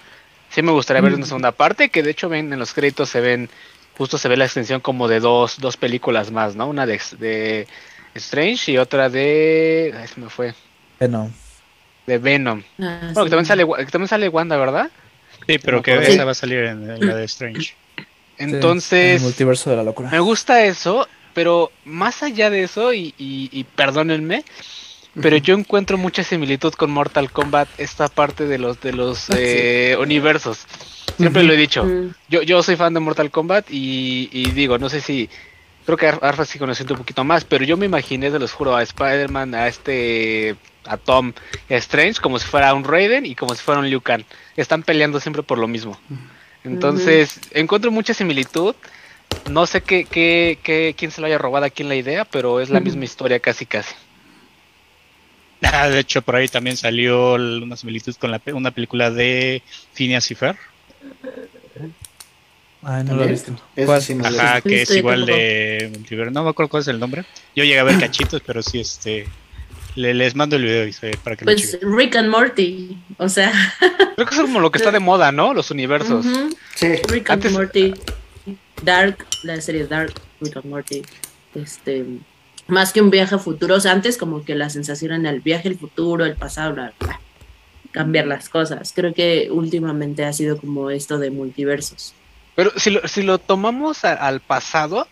Sí me gustaría ver una segunda parte, que de hecho ven en los créditos se ven, justo se ve la extensión como de dos, dos películas más, ¿no? Una de, de Strange y otra de... Ay, se me fue. Venom. De Venom. Ah, bueno, que también, sale, que también sale Wanda, ¿verdad? Sí, pero que esa va a salir en, la de Strange. Entonces... el multiverso de la locura. Me gusta eso, pero más allá de eso, y, y, y perdónenme, pero yo encuentro mucha similitud con Mortal Kombat esta parte de los de los ah, eh, universos. Siempre lo he dicho. Yo, yo soy fan de Mortal Kombat y, digo, no sé si creo que Arfa sí conoce un poquito más, pero yo me imaginé, de los juro, a Spider-Man, a este, a Tom y a Strange como si fuera un Raiden y como si fuera un Liu Kang. Están peleando siempre por lo mismo. Entonces, encuentro mucha similitud. No sé qué, qué, qué, quién se lo haya robado aquí en la idea, pero es la misma historia casi casi. Ah, de hecho, por ahí también salió una similitud con la, una película de Phineas y Fer. Ay, no lo he visto. Ajá, que es igual de No me acuerdo cuál es el nombre. Yo llegué a ver cachitos, pero sí, este. les mando el video para que Pues Rick and Morty, o sea. Creo que es como lo que está de moda, ¿no? Los universos. Sí. Rick and Morty, Dark, la serie Dark, Rick and Morty. Este, más que un viaje a futuro, o sea, antes como que la sensación en el viaje al futuro, el pasado, cambiar las cosas. Creo que últimamente ha sido como esto de multiversos. Pero si lo, si lo tomamos al pasado,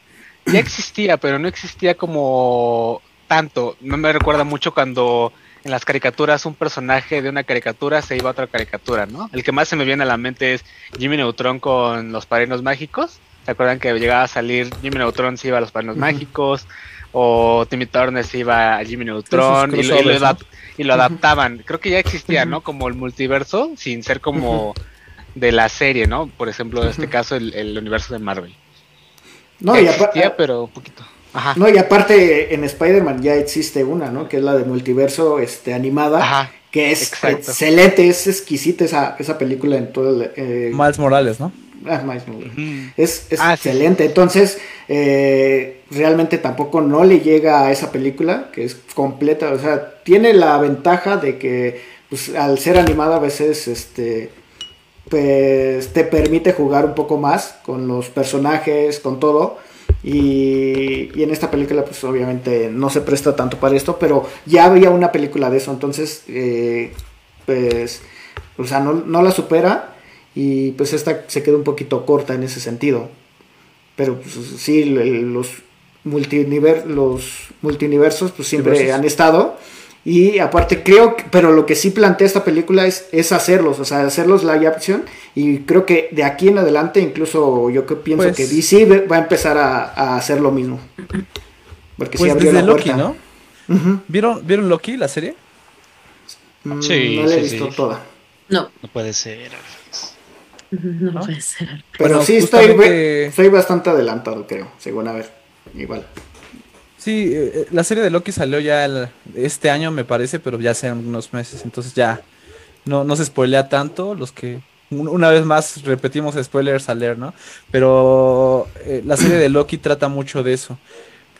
ya existía, pero no existía como tanto. No me recuerda mucho cuando en las caricaturas un personaje de una caricatura se iba a otra caricatura, ¿no? El que más se me viene a la mente es Jimmy Neutron con los padrinos mágicos. ¿Se acuerdan que llegaba a salir Jimmy Neutron se iba a los padrinos mágicos? O Timmy Turner se iba a Jimmy Neutron y, lo, adaptaban. Creo que ya existía, ¿no? Como el multiverso, sin ser como de la serie, ¿no? Por ejemplo, en este caso, el, universo de Marvel. No, y existía, pero un poquito. No, y aparte en Spider-Man ya existe una, ¿no? Que es la de multiverso este, animada. que es excelente, es exquisita esa, esa película en todo el... Eh... Miles Morales, ¿no? Ah. Es, ah, excelente. Entonces, eh, realmente tampoco no le llega a esa película, que es completa. O sea, tiene la ventaja de que, pues, al ser animada a veces, este pues te permite jugar un poco más con los personajes, con todo. Y, en esta película pues obviamente no se presta tanto para esto, pero ya había una película de eso, entonces eh, pues, o sea, no, la supera y pues esta se queda un poquito corta en ese sentido. Pero pues, sí, los, multiniver los multiversos pues siempre han estado y aparte creo, pero lo que sí plantea esta película es, es hacerlos, o sea, hacerlos live action. Y creo que de aquí en adelante, incluso yo que pienso que pues DC va a empezar a, hacer lo mismo. Porque pues abrió la Loki, ¿no? ¿Vieron, ¿Vieron Loki, la serie? Mm, sí, no la he visto toda. No. No puede ser. No, puede ser. Pero sí estoy, bastante adelantado, creo, según a ver. Igual. Sí, eh, eh, la serie de Loki salió ya este año, me parece, pero ya hace unos meses, entonces ya no, no se spoilea tanto. Los que, una vez más, repetimos spoilers a leer, ¿no? Pero eh, la serie de Loki trata mucho de eso.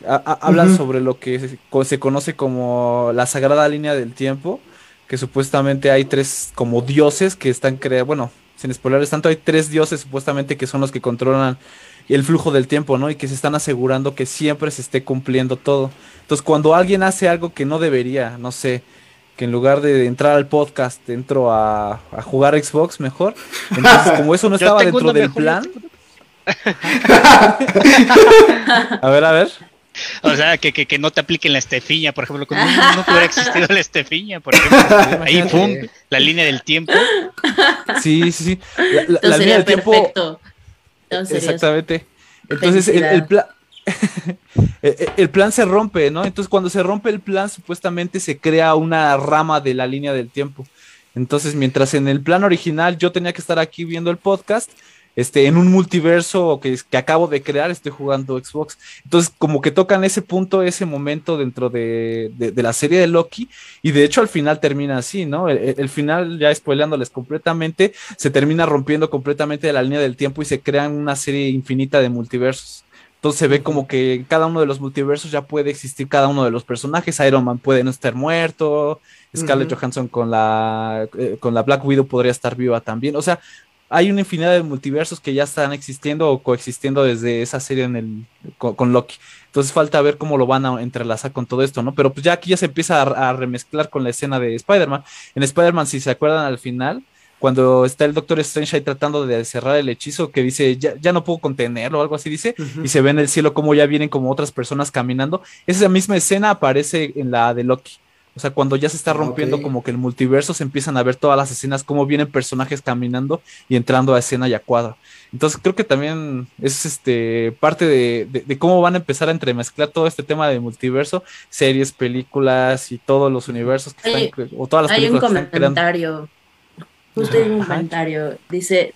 hablan sobre lo que se, conoce como la sagrada línea del tiempo, que supuestamente hay tres como dioses que están creados, bueno, sin spoilers tanto, hay tres dioses supuestamente que son los que controlan el flujo del tiempo, ¿no? Y que se están asegurando que siempre se esté cumpliendo todo. Entonces, cuando alguien hace algo que no debería, no sé, que en lugar de entrar al podcast entro a, jugar Xbox mejor, entonces como eso no estaba dentro del plan... a ver, a ver. O sea, que, que, no te apliquen la estefiña, por ejemplo, como no, no hubiera existido la estefiña, por ejemplo. Ahí, pum, la línea del tiempo. Sí, sí, sí. La, línea del tiempo Exactamente. Entonces el, plan... el, plan se rompe, ¿no? Entonces cuando se rompe el plan, supuestamente se crea una rama de la línea del tiempo. Entonces, mientras en el plan original yo tenía que estar aquí viendo el podcast, este, en un multiverso que, que acabo de crear, estoy jugando Xbox. Entonces, como que tocan ese punto, ese momento dentro de, la serie de Loki, y de hecho al final termina así, ¿no? El, final, ya spoileándoles completamente, se termina rompiendo completamente la línea del tiempo y se crean una serie infinita de multiversos. Entonces se ve como que cada uno de los multiversos ya puede existir cada uno de los personajes. Iron Man puede no estar muerto. Scarlett Johansson con la, eh, con la Black Widow podría estar viva también. O sea, hay una infinidad de multiversos que ya están existiendo o coexistiendo desde esa serie en el, con, Loki. Entonces falta ver cómo lo van a entrelazar con todo esto, ¿no? Pero pues ya aquí ya se empieza a, remezclar con la escena de Spider-Man. En Spider-Man, si se acuerdan al final, cuando está el Doctor Strange ahí tratando de cerrar el hechizo, que dice, ya, ya no puedo contenerlo o algo así dice, y se ve en el cielo como ya vienen como otras personas caminando. Esa misma escena aparece en la de Loki. O sea, cuando ya se está rompiendo como que el multiverso, se empiezan a ver todas las escenas, cómo vienen personajes caminando y entrando a escena y a cuadro. Entonces creo que también es este parte de, cómo van a empezar a entremezclar todo este tema de multiverso, series, películas y todos los universos que están, o todas las películas Hay un comentario, justo hay un comentario, dice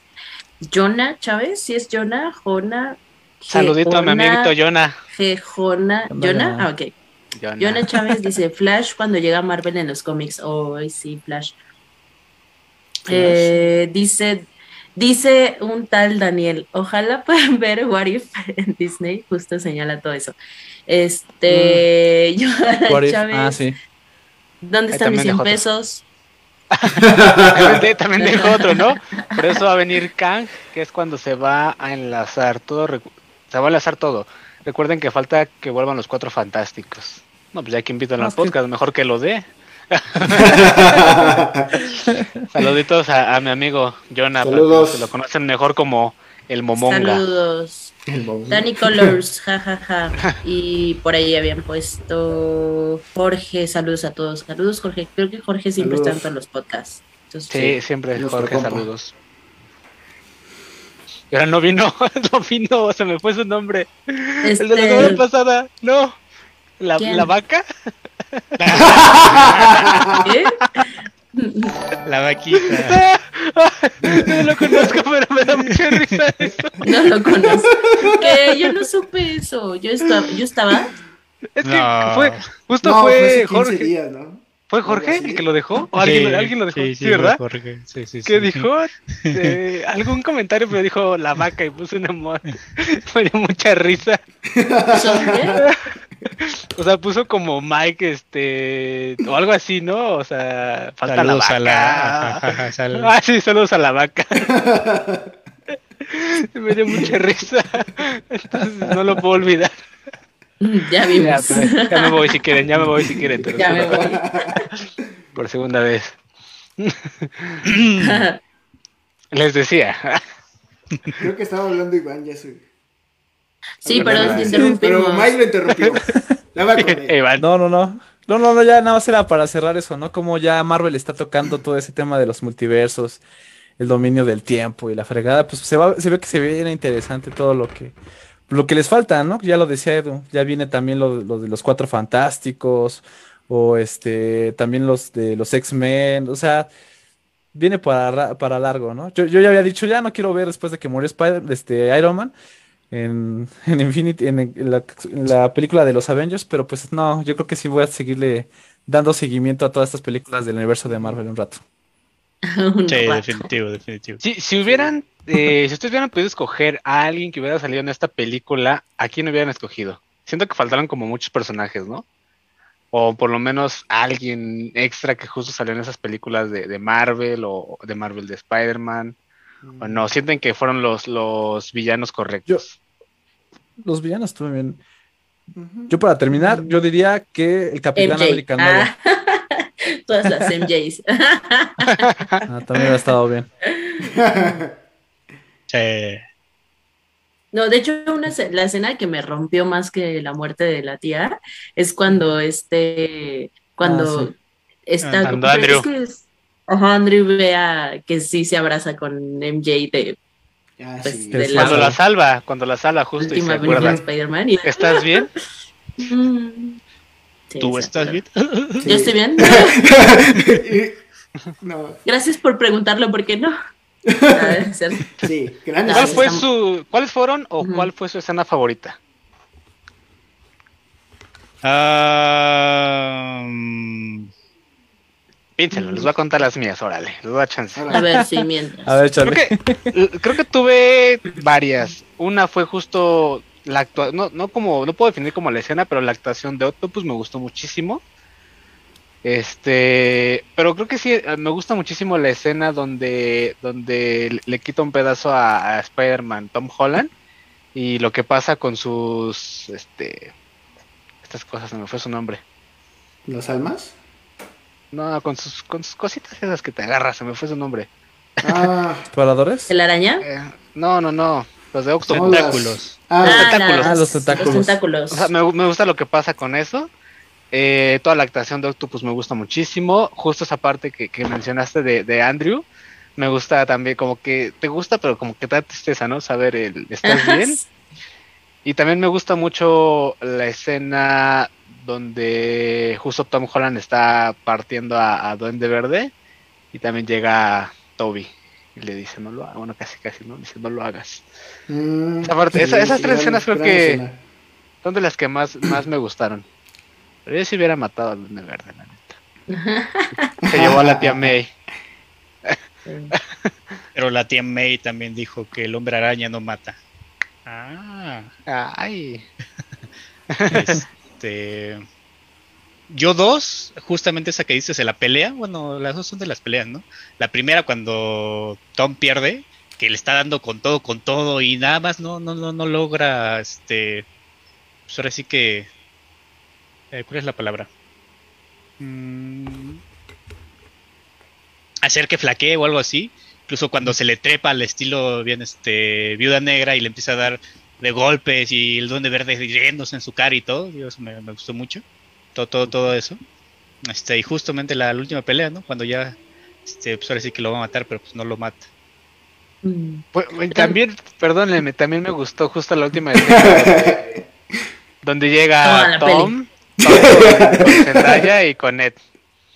Jonah Chávez, si es Jonah, Jona. Saludito a mi amiguito Jonah. Jona, Jonah, ah, ok. Jonah Chávez dice Flash cuando llega Marvel en los cómics. Hoy sí, Flash. Eh, dice, dice un tal Daniel, ojalá puedan ver What If en Disney, justo señala todo eso. Este, mm. Chávez. Ah, ¿Dónde Ahí están mis también 100 dejó otro. pesos? también, de- también dejó otro, ¿no? Por eso va a venir Kang, que es cuando se va a enlazar todo. Se va a enlazar todo. Recuerden que falta que vuelvan los cuatro fantásticos. No, pues ya que invitan al es que- podcast, mejor que lo dé. Saluditos a, a mi amigo Jonah, Saludos. que lo conocen mejor como el Momonga. Saludos. El. Danny Colors, jajaja. Y por ahí habían puesto Jorge, saludos a todos. Saludos, Jorge. Creo que Jorge siempre Saludos. está en todos los podcasts. Entonces, Sí, siempre Jorge, compa. saludos. Y ahora no vino, no vino, se me fue su nombre. El de la Este- semana pasada, no. ¿La, la vaca? ¿Qué? La vaquita. no lo conozco, pero me da mucha risa eso. No lo conozco. Que yo no supe eso. Yo estaba, yo estaba. Es que No. fue, justo No, fue hace 15 Jorge. días, ¿no? ¿Fue Jorge el que lo dejó? ¿O alguien, Sí, alguien lo dejó? Sí, sí, sí, ¿verdad? Jorge. Sí, sí, ¿Qué sí. dijo? Eh, algún comentario, pero dijo la vaca y puso un emoji. Me dio mucha risa. O sea, puso como Mike, este, o algo así, ¿no? O sea, falta la Saludos vaca. a la. ajá, ajá, sal- Ah, sí, saludos a la vaca. Me dio mucha risa. Entonces no lo puedo olvidar. Ya vimos. ya me voy si quieren, ya me voy si quieren. pero Ya me por- voy. Por segunda vez. Les decía. Creo que estaba hablando Iván, ya sé. Sí, de- te interrumpimos. Pero Mike lo interrumpió. Iván. No, no, no. No, no, no, ya nada más era para cerrar eso, ¿no? Como ya Marvel está tocando todo ese tema de los multiversos, el dominio del tiempo y la fregada, pues se va, se ve que se viene interesante todo lo que, lo que les falta, ¿no? Ya lo decía Edu, ya viene también lo, lo de los cuatro fantásticos, o este, también los de los X-Men, o sea, viene para, ra- para largo, ¿no? Yo, ya había dicho, ya no quiero ver después de que murió Spider, este, Iron Man en, en Infinity, en la, en la película de los Avengers, pero pues no, yo creo que sí voy a seguirle dando seguimiento a todas estas películas del universo de Marvel un rato. Un Sí, rato. definitivo, definitivo. Si, si hubieran, eh, si ustedes hubieran podido escoger a alguien que hubiera salido en esta película, ¿a quién hubieran escogido? Siento que faltaron como muchos personajes, ¿no? O por lo menos alguien extra que justo salió en esas películas de, de Marvel o de Marvel de Spider-Man. O no, sienten que fueron los, los villanos correctos. Los villanos. Ujú. Yo para terminar, yo diría que el Capitán MJ. América nuevo. Ah, todas las MJs. Ah, también ha estado bien. Sí. No, de hecho, una, la escena que me rompió más que la muerte de la tía es cuando este, cuando Ah, sí. está, Cuando Andrew. es que es- ajá, Andrew vea que sí se abraza con MJ de Ah, Pues, sí. de Cuando la- la salva, cuando la salva justo y se acuerda. ¿Estás bien? Sí, ¿Tú estás bien? Sí. ¿Yo estoy bien? no, Gracias por preguntarlo, ¿por qué no? Sí, gran ¿Cuál fue su, ¿Cuáles fueron o cuál fue su escena favorita? Piénsenlo, les voy a contar las mías, órale, les voy a dar chance. A ver, sí, mientras. A ver, Creo que, creo que tuve varias. Una fue justo la actuación, no, no como, no puedo definir como la escena, pero la actuación de Octopus me gustó muchísimo. Este, pero creo que sí, eh, me gusta muchísimo la escena donde, donde le- quita un pedazo a, a Spider-Man Tom Holland y lo que pasa con sus, este, estas cosas, se me fue su nombre. ¿Los almas? No, con sus, con sus cositas esas que te agarras, se me fue su nombre. Ah, ¿Exploradores? ¿El araña? Eh, no, no, no, los de las- Tentáculos. Ah, Los tentáculos. Ah, los tentáculos. Los tentáculos. O sea, me, me gusta lo que pasa con eso. Eh, toda la actuación de Octopus me gusta muchísimo. Justo esa parte que, que mencionaste de, de Andrew. Me gusta también, como que te gusta, pero como que te da tristeza, ¿no? Saber el ¿estás bien? Y también me gusta mucho la escena donde justo Tom Holland está partiendo a, a Duende Verde y también llega Toby y le dice, no lo hagas. Bueno, casi, casi, ¿no? Dice, no lo hagas. mm, Esa parte- esa- esas tres escenas creo que- escena. Son de las que más, más me gustaron. Pero yo sí hubiera matado al Duende Verde, la neta. Se llevó a la tía May. Pero la tía May también dijo que el hombre araña no mata. Ah, Ay. este. Yo dos, justamente esa que dices de la pelea, bueno, las dos son de las peleas, ¿no? La primera cuando Tom pierde, que le está dando con todo, con todo y nada más no, no, no, no logra, este, pues ahora sí que, eh, ¿cuál es la palabra? Mm, hacer que flaquee o algo así. Incluso cuando se le trepa al estilo bien este viuda negra y le empieza a dar de golpes y el duende verde riéndose en su cara y todo, Dios, me, me gustó mucho. Todo, todo, todo eso. Este, y justamente la, última pelea, ¿no? Cuando ya, este, pues ahora sí que lo va a matar, pero pues no lo mata. Mm. Pues, también, perdónenme, también me gustó justo la última donde, donde llega Tom, con Zendaya y con Ed.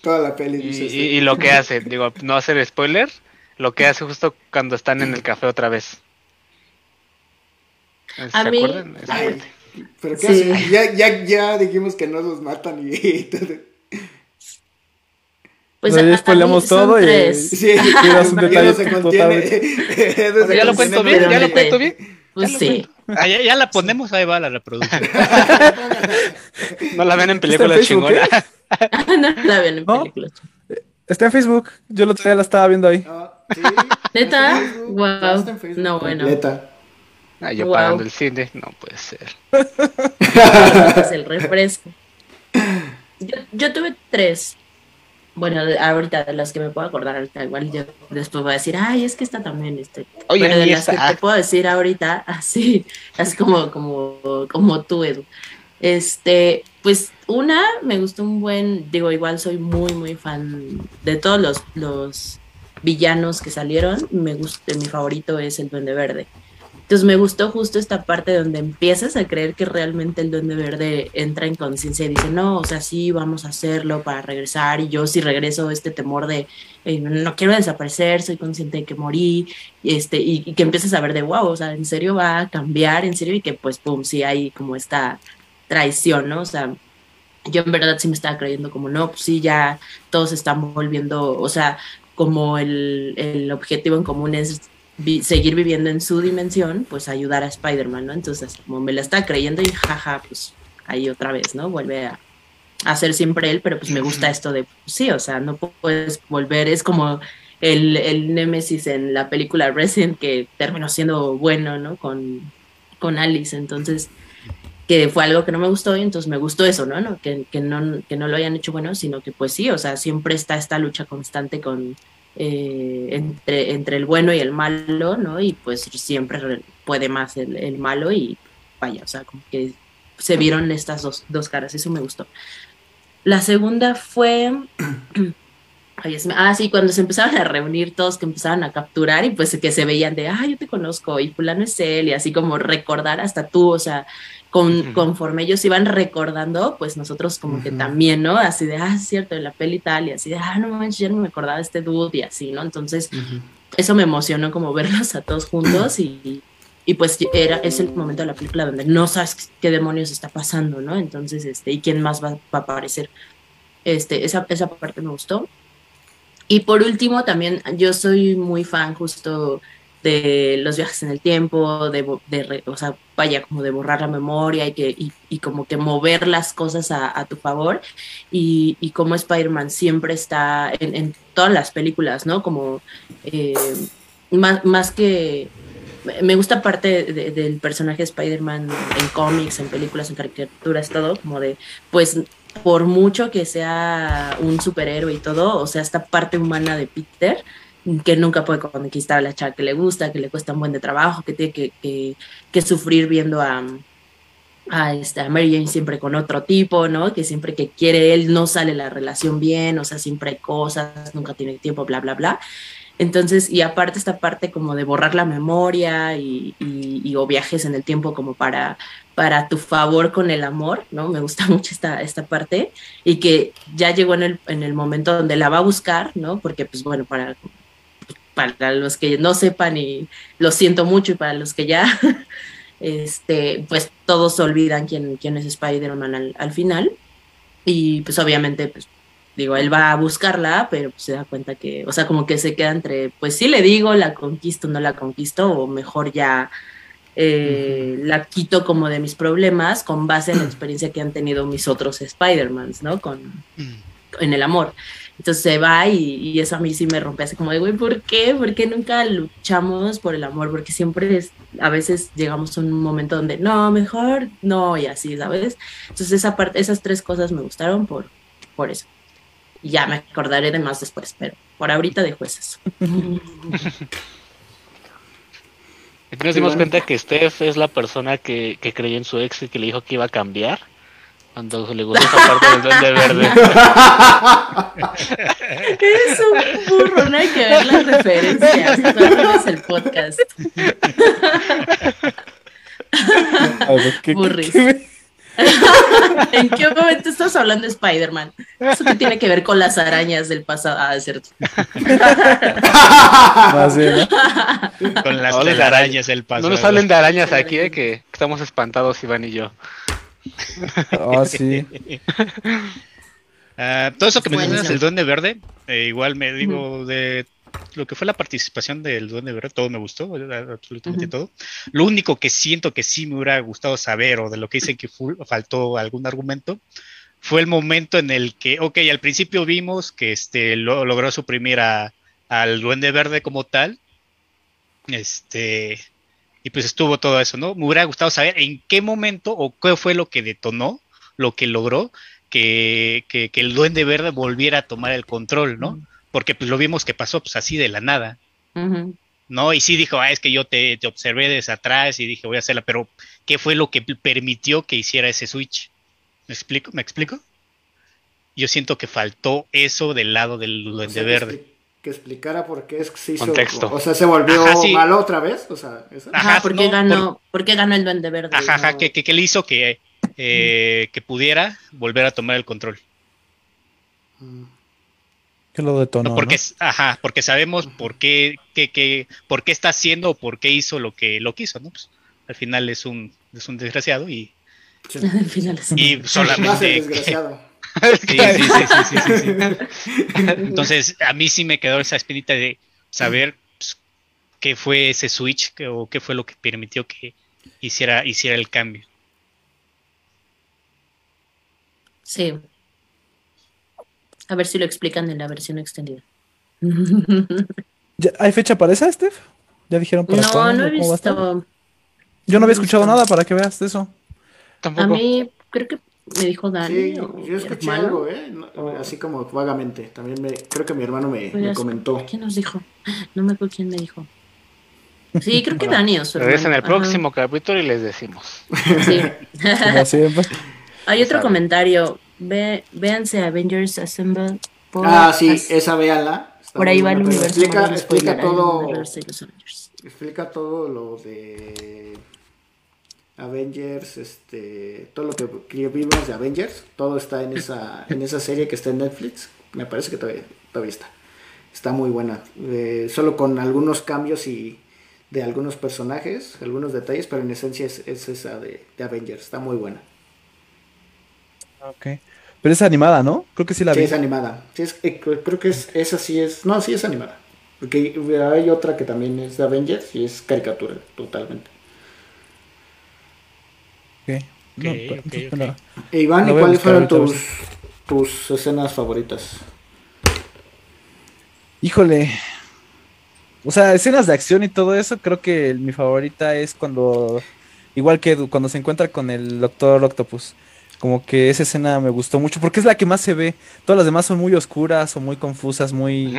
Toda la peli. Y, lo que hace, digo, no hacer spoiler, lo que hace justo cuando están en el café otra vez. ¿Se acuerdan? ¿Pero qué hace? Ya, ya, ya dijimos que no los matan y todo. Pues ya spoilamos todo y sí, un detalle se contiene. ya lo cuento bien, ya lo cuento bien. Pues sí. Ah, ya, la ponemos, ahí va la reproducción. no la ven en películas chingonas. no la ven en películas. Está en Facebook. Yo lo todavía la estaba viendo ahí. Ah, ¿Neta? Wow. No, bueno. Neta. Ah, yo pagando el cine, no puede ser. es el refresco. Yo, yo tuve tres. Bueno, ahorita de las que me puedo acordar, ahorita igual yo después voy a decir, ay, es que esta también, este. Oye, pero de las que te puedo decir ahorita, así, así como, como, como tú, Edu. Este, pues una, me gustó un buen, digo, igual soy muy, muy fan de todos los, los villanos que salieron. Me gusta, mi favorito es el Duende Verde. Entonces me gustó justo esta parte donde empiezas a creer que realmente el duende verde entra en conciencia y dice, no, o sea, sí, vamos a hacerlo para regresar y yo si regreso este temor de, eh, no quiero desaparecer, soy consciente de que morí, y, este, y, que empiezas a ver de, wow, o sea, en serio va a cambiar, en serio, y que pues, pum, sí hay como esta traición, ¿no? O sea, yo en verdad sí me estaba creyendo como, no, pues sí, ya todos están volviendo, o sea, como el, el objetivo en común es seguir viviendo en su dimensión, pues ayudar a Spider-Man, ¿no? Entonces, como me la está creyendo y jaja, pues ahí otra vez, ¿no? Vuelve a, ser siempre él, pero pues me gusta esto de, pues, sí, o sea, no puedes volver, es como el, el Némesis en la película Resident que terminó siendo bueno, ¿no? Con, con Alice, entonces, que fue algo que no me gustó y entonces me gustó eso, ¿no? ¿no? Que, que, no, que no lo hayan hecho bueno, sino que pues sí, o sea, siempre está esta lucha constante con eh, entre, entre el bueno y el malo, ¿no? Y pues siempre puede más el, malo y vaya, o sea, como que se vieron estas dos, dos caras, eso me gustó. La segunda fue... ah, sí, cuando se empezaron a reunir todos, que empezaron a capturar y pues que se veían de, ah, yo te conozco y fulano es él y así como recordar hasta tú, o sea, con, conforme ellos iban recordando, pues nosotros como que también, ¿no? Así de, ah, es cierto, en la peli tal, y así de, ah, no manches, ya no me acordaba de este dude y así, ¿no? Entonces, eso me emocionó como verlos a todos juntos y, y pues era, es el momento de la película donde no sabes qué demonios está pasando, ¿no? Entonces, este, y quién más va, a aparecer. Este, esa, esa parte me gustó. Y por último, también yo soy muy fan justo de los viajes en el tiempo, de, de, o sea, vaya, como de borrar la memoria y, que, y, como que mover las cosas a, tu favor. Y, y como Spider-Man siempre está en, todas las películas, ¿no? Como eh, más, más que... Me gusta parte del personaje de Spider-Man en cómics, en películas, en caricaturas, todo, como de, pues, por mucho que sea un superhéroe y todo, o sea, esta parte humana de Peter, que nunca puede conquistar a la chava que le gusta, que le cuesta un buen de trabajo, que tiene que, que, sufrir viendo a, a, esta, Mary Jane siempre con otro tipo, ¿no? Que siempre que quiere él no sale la relación bien, o sea, siempre hay cosas, nunca tiene tiempo, bla, bla, bla. Entonces, y aparte esta parte como de borrar la memoria y, y, o viajes en el tiempo como para, para tu favor con el amor, ¿no? Me gusta mucho esta, esta parte y que ya llegó en el, en el momento donde la va a buscar, ¿no? Porque, pues bueno, para para los que no sepan y lo siento mucho y para los que ya, este, pues todos olvidan quién, quién es Spider-Man al, final. Y pues obviamente, pues digo, él va a buscarla, pero pues, se da cuenta que, o sea, como que se queda entre, pues sí le digo, la conquisto, no la conquisto, o mejor ya eh, la quito como de mis problemas con base en la experiencia que han tenido mis otros Spider-Mans, ¿no? Con, en el amor. Entonces se va y, eso a mí sí me rompe así como de, güey, ¿por qué? ¿Por qué nunca luchamos por el amor? Porque siempre es, a veces llegamos a un momento donde, no, mejor no, y así, ¿sabes? Entonces esa parte, esas tres cosas me gustaron por, por eso. Y ya me acordaré de más después, pero por ahorita dejo esas. nos dimos cuenta que Steph es la persona que, que creyó en su ex y que le dijo que iba a cambiar. Cuando le gustó esa parte del duende verde. Es un burro, no hay que ver las referencias. No es el podcast. Burris. ¿En qué momento estás hablando de Spider-Man? Eso que tiene que ver con las arañas del pasado. Ah, es cierto. Con las arañas del pasado. No nos hablen de arañas aquí, de que estamos espantados, Iván y yo. Ah, sí. Ah, todo eso que mencionas el Duende Verde, eh, igual me digo de lo que fue la participación del Duende Verde, todo me gustó, absolutamente todo. Lo único que siento que sí me hubiera gustado saber, o de lo que dicen que faltó algún argumento, fue el momento en el que, ok, al principio vimos que este lo, logró suprimir a, al Duende Verde como tal. Este. Y pues estuvo todo eso, ¿no? Me hubiera gustado saber en qué momento o qué fue lo que detonó, lo que logró que, que, el Duende Verde volviera a tomar el control, ¿no? porque pues lo vimos que pasó pues así de la nada. ¿No? Y sí dijo, ah, es que yo te, te, observé desde atrás y dije, voy a hacerla, pero ¿qué fue lo que permitió que hiciera ese switch? ¿Me explico? ¿Me explico? Yo siento que faltó eso del lado del Duende Verde. Que explicara por qué se hizo. O sea, se volvió malo otra vez. O sea, Ajá, ¿por qué, ganó, por... ganó el Duende Verde? Ajá, ajá, que, que, le hizo que, eh, que pudiera volver a tomar el control. Que lo detonó. porque, Ajá, porque sabemos por qué, qué, por qué está haciendo o por qué hizo lo que lo quiso, ¿no? Pues, al final es un, es un desgraciado y. Al final es un y solamente. sí, sí, sí, sí, sí, Entonces, a mí sí me quedó esa espinita de saber pues, qué fue ese switch o qué fue lo que permitió que hiciera, hiciera el cambio. Sí, a ver si lo explican en la versión extendida. ¿Hay fecha para esa, Steph? ¿Ya dijeron para No, no he visto. Yo no había escuchado nada para que veas eso. A mí creo que me dijo Dani. Sí, yo escuché algo, ¿eh? así como vagamente. También me, creo que mi hermano me, comentó. ¿Quién nos dijo? No me acuerdo quién me dijo. Sí, creo que Dani o su en el próximo capítulo y les decimos. Sí. Hay otro comentario. Ve, véanse Avengers Assemble. ah, sí, esa véanla. por ahí va el universo. Explica, explica todo. Explica todo lo de Avengers, este, todo lo que, vimos de Avengers, todo está en esa, en esa serie que está en Netflix. Me parece que todavía, todavía está. Está muy buena. Eh, solo con algunos cambios y de algunos personajes, algunos detalles, pero en esencia es, esa de, de Avengers. Está muy buena. Ok. Pero es animada, ¿no? Creo que sí la vi. Sí, es animada. Sí, es, eh, creo que es, esa sí es. No, sí es animada. Porque hay otra que también es de Avengers y es caricatura, totalmente. Ok. okay, okay, e Iván, ¿y cuáles fueron tus, tus escenas favoritas? Híjole. O sea, escenas de acción y todo eso, creo que mi favorita es cuando. Igual que cuando se encuentra con el Doctor Octopus. Como que esa escena me gustó mucho porque es la que más se ve. Todas las demás son muy oscuras o muy confusas, muy...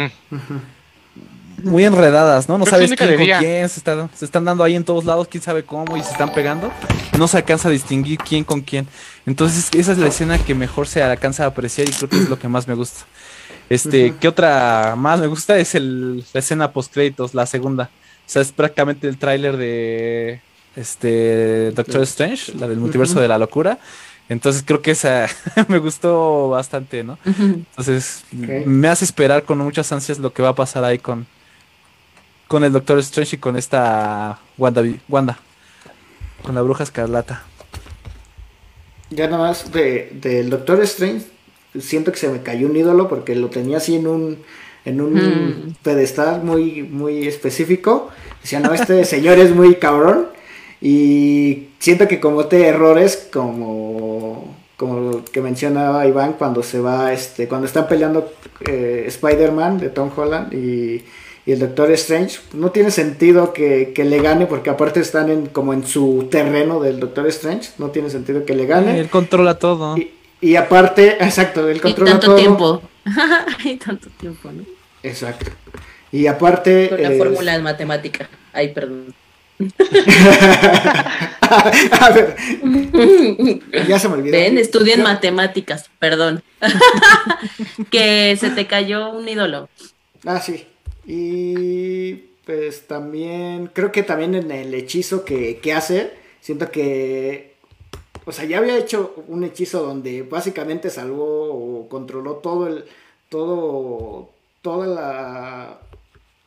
Muy enredadas, ¿no? No sabes quién con quién, se, se, están dando ahí en todos lados, quién sabe cómo y se están pegando. No se alcanza a distinguir quién con quién. Entonces, esa es la escena que mejor se alcanza a apreciar y creo que es lo que más me gusta. Este, ¿qué otra más me gusta? Es el, la escena post créditos, la segunda. O sea, es prácticamente el tráiler de este Doctor Strange, la del multiverso de la locura. Entonces creo que esa me gustó bastante, ¿no? Entonces me hace esperar con muchas ansias lo que va a pasar ahí con, con el Doctor Strange y con esta Wanda, Wanda con la bruja escarlata. Ya nada más del de, Doctor Strange, siento que se me cayó un ídolo porque lo tenía así en un, en un mm. pedestal muy, muy específico. Decía, no, este señor es muy cabrón. Y siento que comete errores como, como que mencionaba Iván cuando se va, este, cuando están peleando eh, Spider-Man de Tom Holland y, el Doctor Strange. No tiene sentido que, le gane porque aparte están en, como en su terreno del Doctor Strange. No tiene sentido que le gane. él controla todo. Y, aparte, exacto, él controla y tanto tiempo. Hay tanto tiempo, ¿no? Exacto. Y aparte... Con la fórmula de matemática. Ay, perdón. a ver, ya se me olvidó. Ven, estudien matemáticas, perdón. que se te cayó un ídolo. Ah, sí. Y pues también, creo que también en el hechizo que, que hace, siento que, o sea, ya había hecho un hechizo donde básicamente salvó o controló todo el, todo, toda la,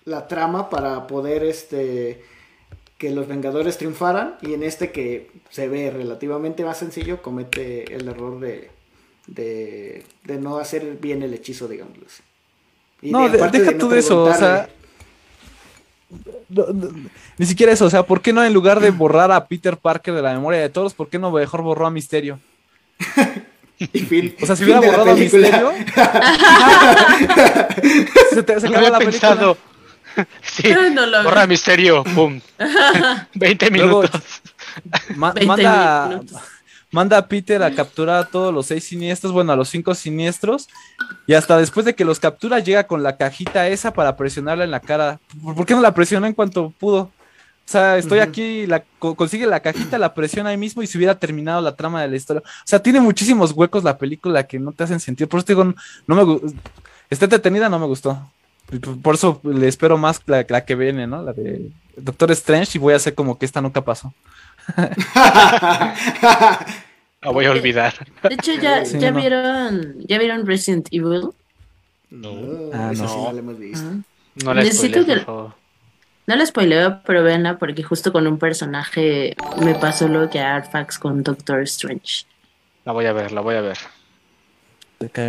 la trama para poder, este, que los Vengadores triunfaran y en este que se ve relativamente más sencillo comete el error de, de, no hacer bien el hechizo, digamos. no, deja tú de eso, o sea... ni siquiera eso, o sea, ¿por qué no en lugar de borrar a Peter Parker de la memoria de todos, ¿por qué no mejor borró a Misterio? o sea, si hubiera borrado a Misterio, se, te, se acabó la película. sí, borra misterio, pum. 20 minutos. manda, manda a Peter a capturar a todos los seis siniestros, bueno, a los cinco siniestros, y hasta después de que los captura llega con la cajita esa para presionarla en la cara. ¿Por qué no la presionó en cuanto pudo? O sea, estoy aquí, la, consigue la cajita, la presiona ahí mismo y se hubiera terminado la trama de la historia. O sea, tiene muchísimos huecos la película que no te hacen sentido. Por eso digo, no me está entretenida, no me gustó. Por eso le espero más la, que viene, ¿no? La de Doctor Strange y voy a hacer como que esta nunca pasó. La voy a olvidar. De hecho, ya, ya vieron, ¿ya vieron Resident Evil? No, ah, no. no la hemos visto. Ah. No la Necesito que... No la spoileo, pero venla porque justo con un personaje me pasó lo que a Arfax con Doctor Strange. La voy a ver, la voy a ver.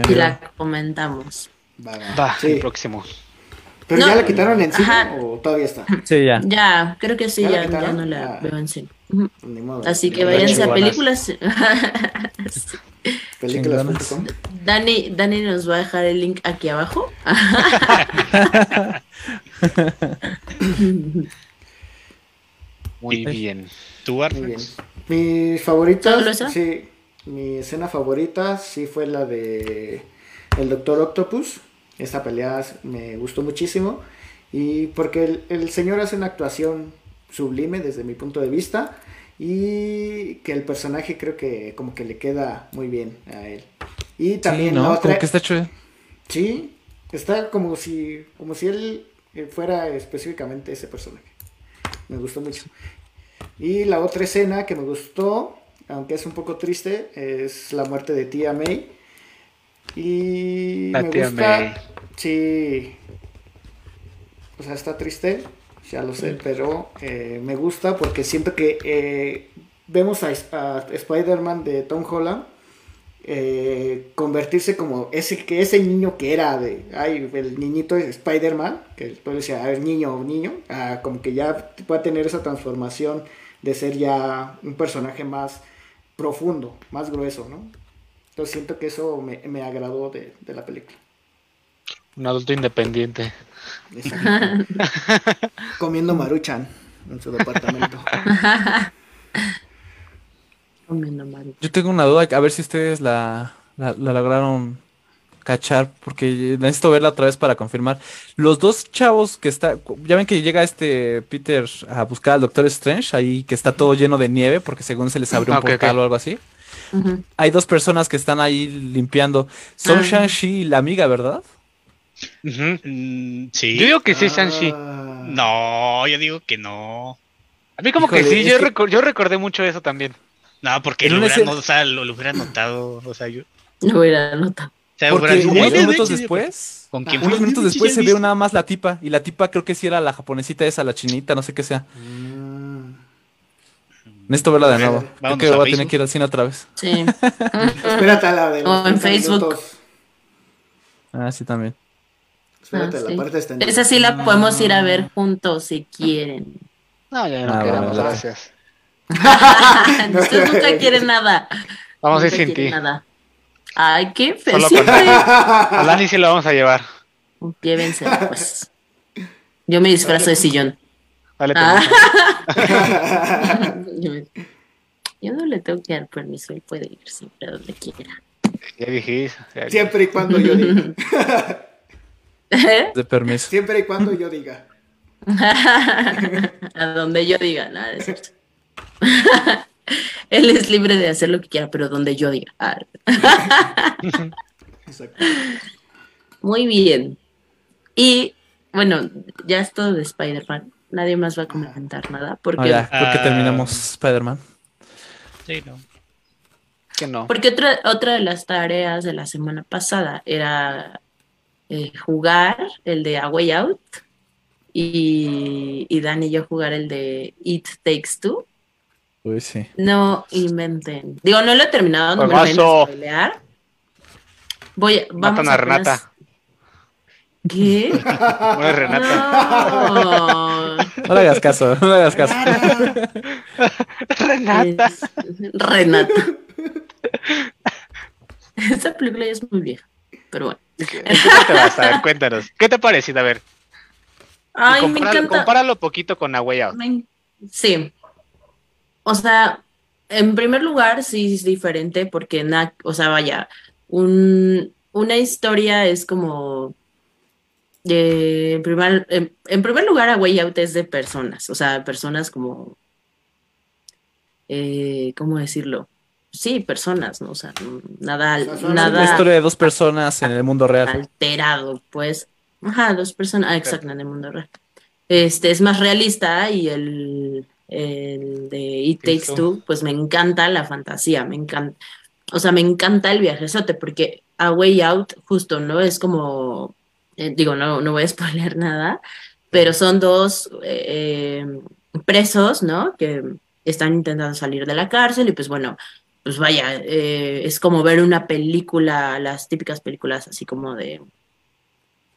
Y la comentamos. Va, va. sí. el próximo. ¿Pero ya la quitaron en cine o todavía está? Sí, ya. Ya, creo que sí, ya, ya, no la ah. veo en cine. Así que váyanse a películas. Películas.com. Dani, Dani nos va a dejar el link aquí abajo. Muy bien. ¿Tú, Muy bien. Mi favorita, sí, mi escena favorita sí fue la de el Doctor Octopus esta pelea me gustó muchísimo. Y porque el, señor hace una actuación sublime desde mi punto de vista. Y que el personaje creo que como que le queda muy bien a él. Y también sí, ¿no? Como que está chulo. Sí, está como si, como si él eh, fuera específicamente ese personaje. Me gustó mucho. Y la otra escena que me gustó, aunque es un poco triste, es la muerte de tía May. Y me gusta. Sí. O sea, está triste, ya lo sé, pero eh, me gusta porque siento que eh, vemos a, Spider-Man de Tom Holland eh, convertirse como ese que ese niño que era de ay el niñito de Spider-Man que todo decía a ver niño o niño como que ya va a tener esa transformación de ser ya un personaje más profundo más grueso no entonces siento que eso me, agradó de, la película. Un adulto independiente. Comiendo maruchan en su departamento. Comiendo maruchan. Yo tengo una duda, a ver si ustedes la, la, lograron cachar, porque necesito verla otra vez para confirmar. Los dos chavos que está, ya ven que llega este Peter a buscar al Doctor Strange, ahí que está todo lleno de nieve, porque según se les abrió un portal o algo así. Hay dos personas que están ahí limpiando. Son ah. Shang-Chi y la amiga, ¿verdad? Mm, sí. Yo digo que sí, Shang-Chi. Ah. No, yo digo que no. A mí como que sí, yo, yo recordé mucho eso también. No, porque lo, hubiera, o sea, lo, hubiera notado, o sea, yo... Lo hubiera notado. Porque unos minutos después, ¿Con quién unos minutos después se ve nada más la tipa, y la tipa creo que sí era la japonesita esa, la chinita, no sé qué sea. Mm. Necesito verla de nuevo. Creo que voy a tener que ir al cine otra vez. Sí. Espérate a la de O en Facebook. Ah, sí, también. Espérate, ah, la parte está Esa sí la podemos ir a ver juntos si quieren. No, ya no ah, queremos, gracias. Usted nunca quiere nada. Vamos a ir sin ti. Nada. Ay, qué feo. A Lani sí lo vamos a llevar. Llévensela, pues. Yo me disfrazo de sillón. Dale, Ah. Yo no le tengo que dar permiso, él puede ir siempre a donde quiera. Ya dijiste. Siempre y cuando yo diga. ¿Eh? De permiso. Siempre y cuando yo diga. a donde yo diga, nada es cierto. Él es libre de hacer lo que quiera, pero donde yo diga. Ah, Exacto. muy bien. Y bueno, ya es todo de Spider-Man. Nadie más va a comentar nada. Ah, Porque, ya, creo que Ah. terminamos Spider-Man. Sí, no. Que no. porque otra, otra de las tareas de la semana pasada era eh, jugar el de A Way Out. Y, y Dan y yo jugar el de It Takes Two. Uy, sí. No inventen. Digo, no lo he terminado, no me lo a spoilear. Voy a, vamos Matan a Renata. ¿Qué? Muere Renata. No. No le hagas caso, no le hagas caso. Renata. Es- Renata. Esta película ya es muy vieja, pero bueno. ¿En qué te vas? A ver, cuéntanos. ¿Qué te ha parecido? A ver. Ay, me encanta. compáralo poquito con A Way Out. Me- Sí. O sea, en primer lugar, sí es diferente porque, na- o sea, vaya, un, una historia es como... eh, en, primer, en, en primer lugar, A Way Out es de personas, o sea, personas como... eh, ¿Cómo decirlo? Sí, personas, ¿no? O sea, nada, O sea, son nada La historia de dos personas en el mundo real. alterado, pues. Ajá, dos personas, ah, exacto, en el mundo real. Este es más realista y el, el de It Takes. Two, pues me encanta la fantasía, me encanta, o sea, me encanta el viajezote, porque A Way Out, justo, ¿no? Es como, eh, digo, no, no voy a spoiler nada, pero son dos eh, presos, ¿no? Que están intentando salir de la cárcel y pues bueno, pues vaya, eh, es como ver una película, las típicas películas así como de,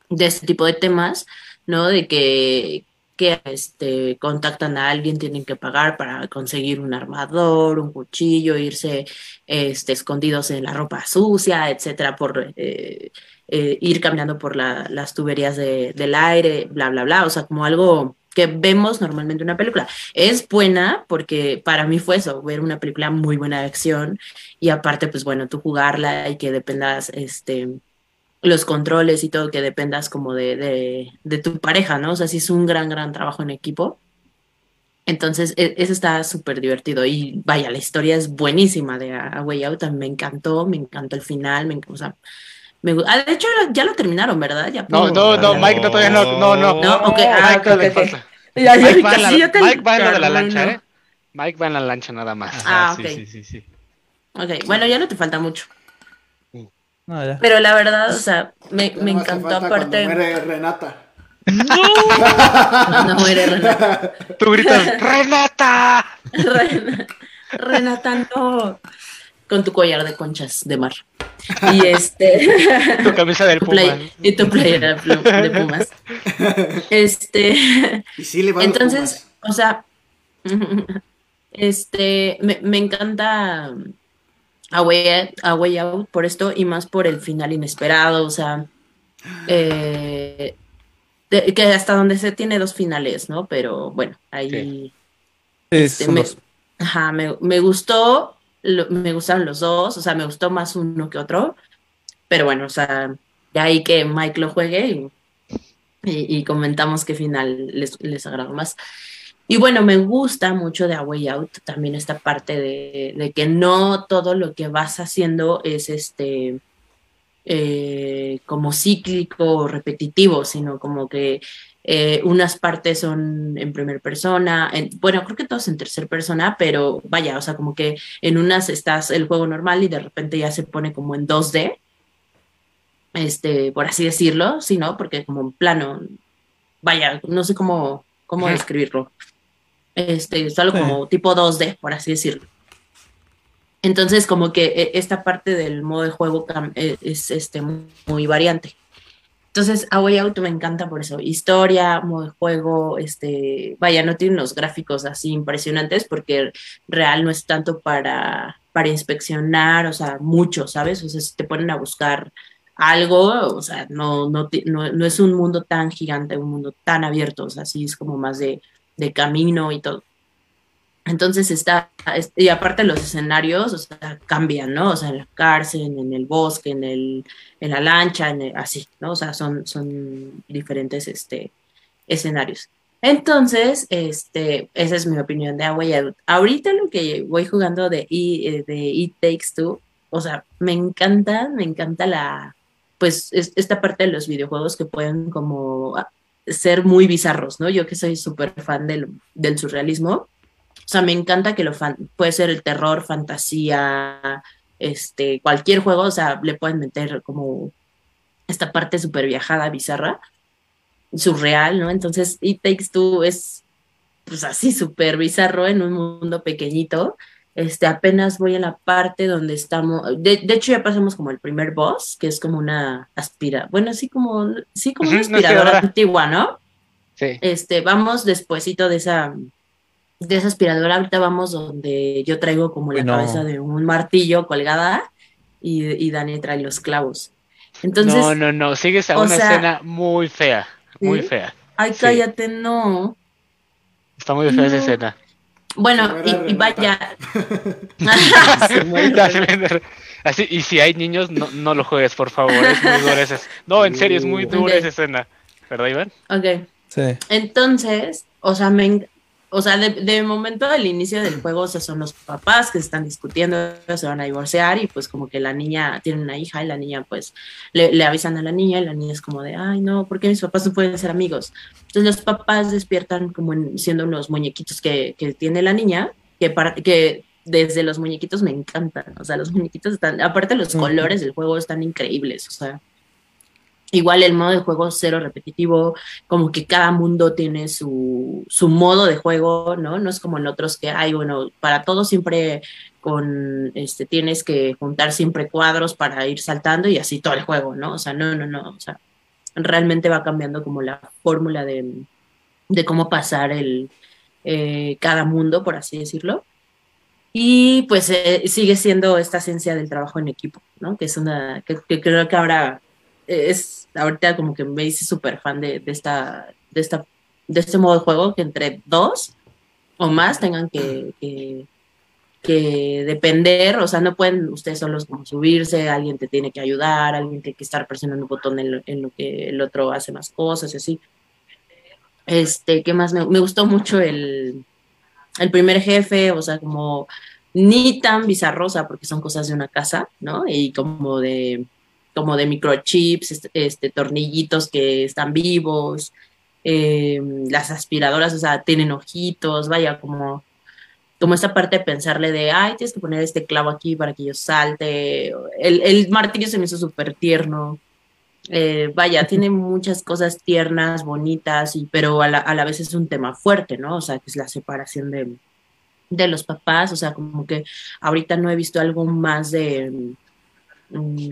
de este tipo de temas, ¿no? De que, que este, contactan a alguien, tienen que pagar para conseguir un armador, un cuchillo, irse este, escondidos en la ropa sucia, etcétera, por eh, eh, ir caminando por la- las tuberías de- del aire, bla, bla, bla. O sea, como algo que vemos normalmente en una película. Es buena porque para mí fue eso, ver una película muy buena de acción y aparte, pues bueno, tú jugarla y que dependas, este, los controles y todo, que dependas como de, tu pareja, ¿no? O sea, sí es un gran, gran trabajo en equipo. Entonces, e- eso está súper divertido. Y vaya, la historia es buenísima de A Way Out. Me encantó, me encantó el final. Me, o me ah, de hecho, lo- ya lo terminaron, ¿verdad? Ya No, no, no, Mike, no, todavía no, no, no. No, ok, ah, Mike, ok, todavía ok, le ok. falta. Ya, ya, Mike va en la, casi yo te Mike va en lo de la lancha. ¿eh? Mike va en la lancha nada más. Ah, sí, ok. sí, sí, sí. Ok, bueno, ya no te falta mucho. No, ya. Pero la verdad, o sea, me, me encantó aparte. Muere Renata. No muere Renata. Tú gritas, ¡Renata! Ren- Renata, no. Con tu collar de conchas de mar. Y este. Tu camisa del Puma. play- y tu playera de Pumas. Este. Y sí le va a los Entonces, o sea. Este. Me, me encanta. A Way, A Way Out por esto y más por el final inesperado. O sea. eh, de- que hasta donde se tiene dos finales, ¿no? Pero bueno, ahí. Sí, este, me-. Ajá, me, me gustó, me gustaron los dos, o sea, me gustó más uno que otro, pero bueno, o sea, de ahí que Mike lo juegue y comentamos qué final les, les agradó más. Y bueno, me gusta mucho de A Way Out también esta parte de, de que no todo lo que vas haciendo es este eh, como cíclico o repetitivo, sino como que eh, unas partes son en primera persona, en- bueno, creo que todos en tercera persona, pero vaya, o sea, como que en unas estás el juego normal y de repente ya se pone como en 2D, este, por así decirlo, sí, ¿no? Porque como en plano, vaya, no sé cómo, cómo describirlo. Este, solo Sí. como tipo 2D, por así decirlo. Entonces, como que eh, esta parte del modo de juego eh, es este, muy variante. Entonces, A Way Out me encanta por eso. Historia, modo de juego, este, vaya, no tiene unos gráficos así impresionantes porque real no es tanto para, para inspeccionar, o sea, mucho, ¿sabes? O sea, si te ponen a buscar algo, o sea, no, no, no, no es un mundo tan gigante, un mundo tan abierto, o sea, sí es como más de, de camino y todo. Entonces está, y aparte los escenarios, o sea, cambian, ¿no? O sea, en la cárcel, en el bosque, en, el, en la lancha, en así, ¿no? O sea, son, son diferentes este, escenarios. Entonces, este, esa es mi opinión de Away Ahorita lo que voy jugando de, e, de It Takes Two, o sea, me encanta, me encanta la, pues, esta parte de los videojuegos que pueden como ser muy bizarros, ¿no? Yo que soy súper fan del, del surrealismo, sea, me encanta que lo puede ser el terror, fantasía, este, cualquier juego, o sea, le pueden meter como esta parte súper viajada, bizarra, surreal, ¿no? Entonces, It Takes Two es pues así súper bizarro en un mundo pequeñito. Este, apenas voy a la parte donde estamos, de, hecho ya pasamos como el primer boss, que es como una aspira, bueno, así como, sí, como una aspiradora antigua, ¿no? Sí. Este, vamos despuesito de esa, de esa aspiradora, ahorita vamos donde yo traigo como la cabeza de un martillo colgada y, y, Dani trae los clavos. Entonces, no, no, no, sigues a una escena muy fea, muy fea. Ay, cállate, no. Está muy fea esa escena. Bueno, y, vaya. Así, y si hay niños, no, no lo juegues, por favor. Es muy dura esa No, en serio, es muy dura esa escena. ¿Verdad, Iván? Ok. Sí. Entonces, o sea, me, o sea, de, momento del inicio del juego, o sea, son los papás que se están discutiendo, se van a divorciar y pues como que la niña tiene una hija y la niña pues le, avisan a la niña y la niña es como de, ay no, ¿por qué mis papás no pueden ser amigos? Entonces los papás despiertan como siendo unos muñequitos que, que tiene la niña, que, para, que desde los muñequitos me encantan, o sea, los muñequitos están, aparte los colores del juego están increíbles, o sea, Igual el modo de juego cero repetitivo, como que cada mundo tiene su, su modo de juego, ¿no? No es como en otros que hay, bueno, para todo siempre con, este, tienes que juntar siempre cuadros para ir saltando y así todo el juego, ¿no? O sea, no, no, no, o sea, realmente va cambiando como la fórmula de, de cómo pasar el, eh, cada mundo, por así decirlo. Y pues eh, sigue siendo esta esencia del trabajo en equipo, ¿no? Que es una, que, que creo que ahora es ahorita como que me hice súper fan de, esta, de, esta, de este modo de juego, que entre dos o más tengan que, que, depender, o sea, no pueden ustedes solos como subirse, alguien te tiene que ayudar, alguien tiene que estar presionando un botón en lo, que el otro hace más cosas y así. Este, ¿qué más? Me, me gustó mucho el, el primer jefe, o sea, como ni tan bizarrosa porque son cosas de una casa, ¿no? Y como de como de microchips, este, tornillitos que están vivos, em, las aspiradoras, o sea, tienen ojitos, vaya, como, como esta parte de pensarle de, ay, tienes que poner este clavo aquí para que yo salte. El, el martillo se me hizo súper tierno. Eh, vaya, tiene muchas cosas tiernas, bonitas, y, pero a la, a la, vez es un tema fuerte, ¿no? O sea, que es la separación de, de los papás, o sea, como que ahorita no he visto algo más de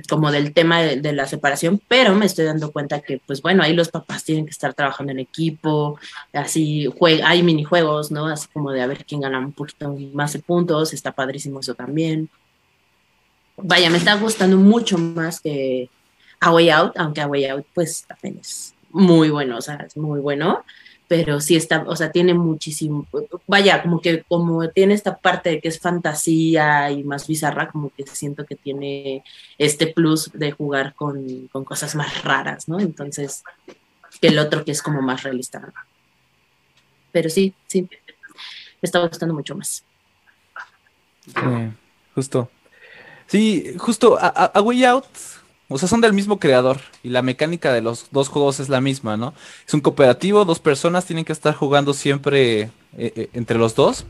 como del tema de, la separación, pero me estoy dando cuenta que, pues bueno, ahí los papás tienen que estar trabajando en equipo, así hay minijuegos, ¿no? Así como de a ver quién gana un poquito más de puntos, está padrísimo eso también. Vaya, me está gustando mucho más que A Way Out, aunque A Way Out, pues también es muy bueno, o sea, es muy bueno pero sí está, o sea, tiene muchísimo, vaya, como que como tiene esta parte de que es fantasía y más bizarra, como que siento que tiene este plus de jugar con, cosas más raras, ¿no? Entonces, que el otro que es como más realista. Pero sí, sí, me está gustando mucho más. justo. Sí, justo, a Way Out o sea, son del mismo creador y la mecánica de los dos juegos es la misma, ¿no? Es un cooperativo, dos personas tienen que estar jugando siempre eh, eh, entre los dos.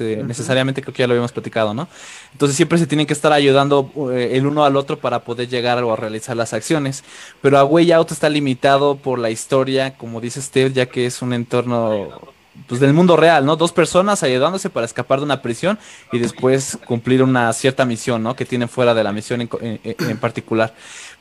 Necesariamente creo que ya lo habíamos platicado, ¿no? Entonces siempre se tienen que estar ayudando eh, el uno al otro para poder llegar o realizar las acciones. Pero a Way Out está limitado por la historia, como dice Steve, ya que es un entorno pues, del mundo real, ¿no? Dos personas ayudándose para escapar de una prisión y después cumplir una cierta misión, ¿no? Que tienen fuera de la misión en, en particular.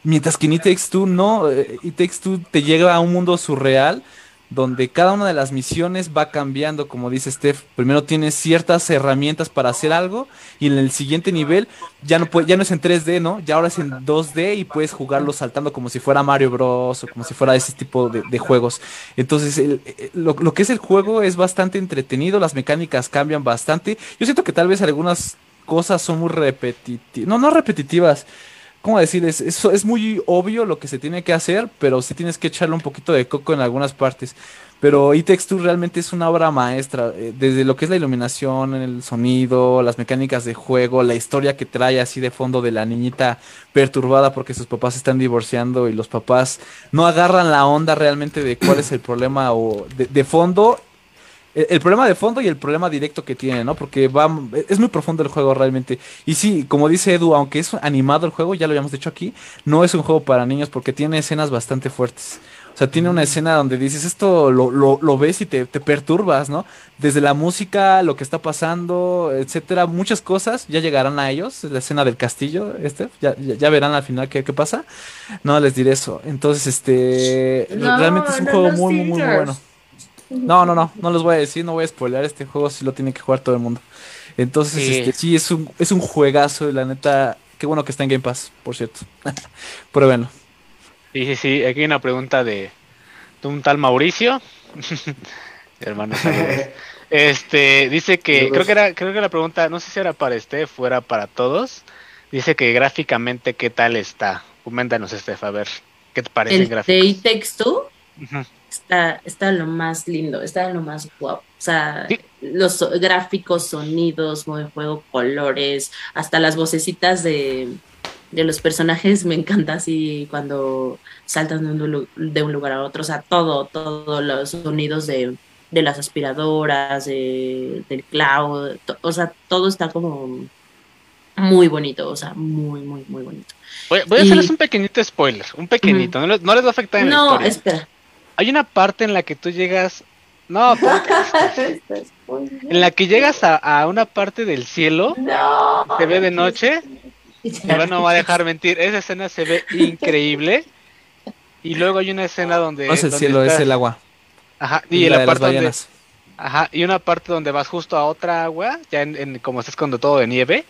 Mientras que en It Takes Two no, eh, It Takes te llega a un mundo surreal donde cada una de las misiones va cambiando, como dice Steph. Primero tienes ciertas herramientas para hacer algo y en el siguiente nivel ya no, ya no es en 3D, ¿no? Ya ahora es en 2D y puedes jugarlo saltando como si fuera Mario Bros. o como si fuera ese tipo de, juegos. Entonces, lo, lo, que es el juego es bastante entretenido, las mecánicas cambian bastante. Yo siento que tal vez algunas cosas son muy repetitivas, no, no repetitivas ¿cómo decir? Es, es, muy obvio lo que se tiene que hacer, pero sí tienes que echarle un poquito de coco en algunas partes. Pero e realmente es una obra maestra, eh, desde lo que es la iluminación, el sonido, las mecánicas de juego, la historia que trae así de fondo de la niñita perturbada porque sus papás están divorciando y los papás no agarran la onda realmente de cuál es el problema o de fondo el, problema de fondo y el problema directo que tiene, ¿no? Porque va, es muy profundo el juego realmente. Y sí, como dice Edu, aunque es animado el juego, ya lo habíamos dicho aquí, no es un juego para niños porque tiene escenas bastante fuertes. O sea, tiene una escena donde dices, esto lo, lo, ves y te, te, perturbas, ¿no? Desde la música, lo que está pasando, etcétera, muchas cosas ya llegarán a ellos. La escena del castillo, este, ya, ya, verán al final qué, qué, pasa. No les diré eso. Entonces, este, realmente es un juego muy, muy, muy bueno. No, no, no, no les voy a decir, no voy a spoiler este juego, si lo tiene que jugar todo el mundo. Entonces, sí, este, sí es un, es un juegazo, y la neta, qué bueno que está en Game Pass, por cierto. Pruébenlo. Sí, sí, sí, aquí hay una pregunta de, un tal Mauricio. Hermano, este, dice que, creo que era, creo que la pregunta, no sé si era para este, fuera para todos. Dice que gráficamente, ¿qué tal está? Coméntanos, Estef, a ver, ¿qué te parece el gráficos? texto? Está, está lo más lindo, está lo más guapo. O sea, los gráficos, sonidos, modo de juego, colores, hasta las vocecitas de, los personajes me encanta así cuando saltan de un, de un, lugar a otro. O sea, todo, todos los sonidos de, las aspiradoras, del cloud, o sea, todo está como muy bonito, o sea, muy, muy, muy bonito. Voy, a hacerles un pequeñito spoiler, un pequeñito, no, les, va a afectar en no, la historia. espera. Hay una parte en la que tú llegas. No, en la que llegas a, una parte del cielo, no. se ve de noche. Y no va a dejar mentir. Esa escena se ve increíble. Y luego hay una escena donde. No es el cielo, es el agua. Ajá, y, la, parte donde. Ajá, y una parte donde vas justo a otra agua, ya en, como estás con todo de nieve.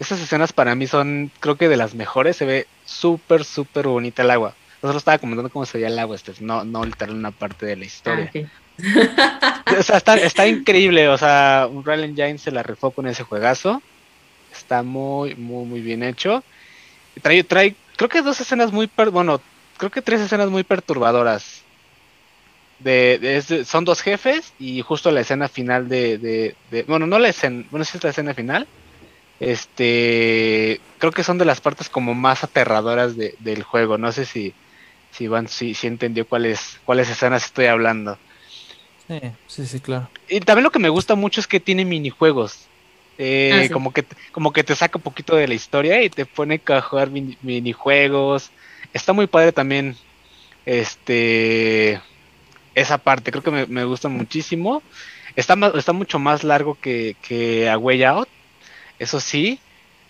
Esas escenas para mí son, creo que de las mejores. Se ve súper, súper bonita el agua. Nosotros estaba comentando cómo se veía el agua, este, no, no literal una parte de la historia. Ah, o sea, está, está, increíble, o sea, Unreal Engine se la rifó con ese juegazo. Está muy, muy, muy bien hecho. Trae, trae, creo que dos escenas muy, bueno, creo que tres escenas muy perturbadoras. De, son dos jefes y justo la escena final de, de, bueno, no la escena, bueno, sí es la escena final. Este, creo que son de las partes como más aterradoras del juego. No sé si, si van, si, si entendió cuáles, cuáles escenas estoy hablando. Sí, sí, sí, claro. Y también lo que me gusta mucho es que tiene minijuegos. Eh, ah, como que como que te saca un poquito de la historia y te pone a jugar minijuegos. Está muy padre también este esa parte, creo que me, gusta muchísimo. Está, está mucho más largo que, que A Way Out, eso sí.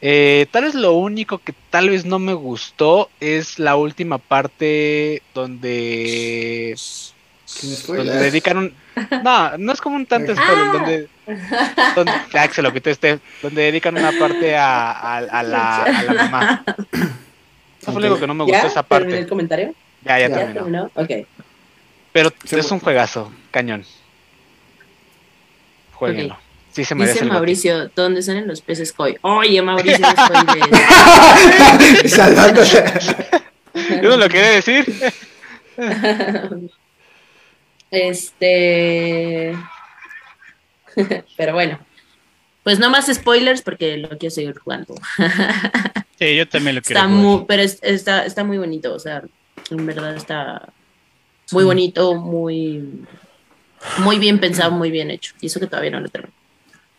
Eh, tal vez lo único que tal vez no me gustó es la última parte donde, donde dedican un... No, no es como un tanto spoiler, ah. donde, donde ah, se lo este, donde dedican una parte a, a, a, la, a la mamá. Eso fue lo único que no me gustó esa parte. el comentario? Ya, ya, terminó. Okay. Pero es un juegazo, cañón. Jueguenlo. Se Dice Mauricio, ¿dónde salen los peces koi? Oye, Mauricio, Salvándose. Yo no lo quería decir. este. Pero bueno. Pues no más spoilers porque lo quiero seguir jugando. sí, yo también lo quiero está Muy, pero está, está muy bonito, o sea, en verdad está muy bonito, muy, muy bien pensado, muy bien hecho. Y eso que todavía no lo termino.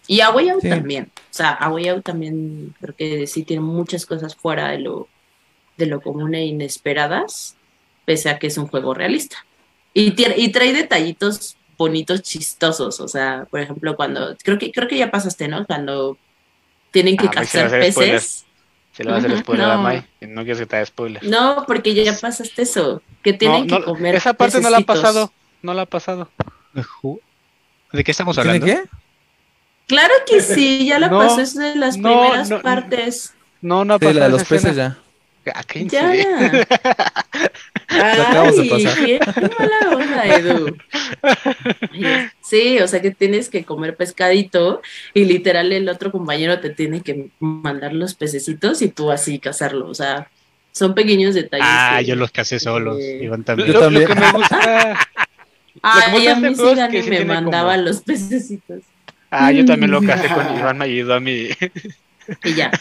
Y A Out también. O sea, A Out también creo que sí tiene muchas cosas fuera de lo, de lo común e inesperadas, pese a que es un juego realista. Y, tiene, y trae detallitos bonitos, chistosos. O sea, por ejemplo, cuando, creo que, creo que ya pasaste, ¿no? Cuando tienen que Ah, cazar peces. Se le va a hacer spoiler a no. Mai. y No quieres que te haga spoiler. No, porque ya pasaste eso, que tienen No, que comer esa parte no la ha pasado. No la ha pasado. ¿De qué estamos ¿Tiene hablando? qué? Claro que sí, ya la No, pasó, es de las no, primeras no, partes. No, no Sí, la de los peces ya. Ah, ¿qué Ya. Ay, qué mala onda, Edu. Sí, o sea que tienes que comer pescadito y literal el otro compañero te tiene que mandar los pececitos y tú así cazarlo. O sea, son pequeños detalles. Ah, que- yo los casé solos. Eh, Iván Lo, también. Yo lo- lo también. que me gusta. Ay, a mí sí me mandaba como- los pececitos. Ah, yo también lo casé con Iván, me ayudó a mí. Y ya.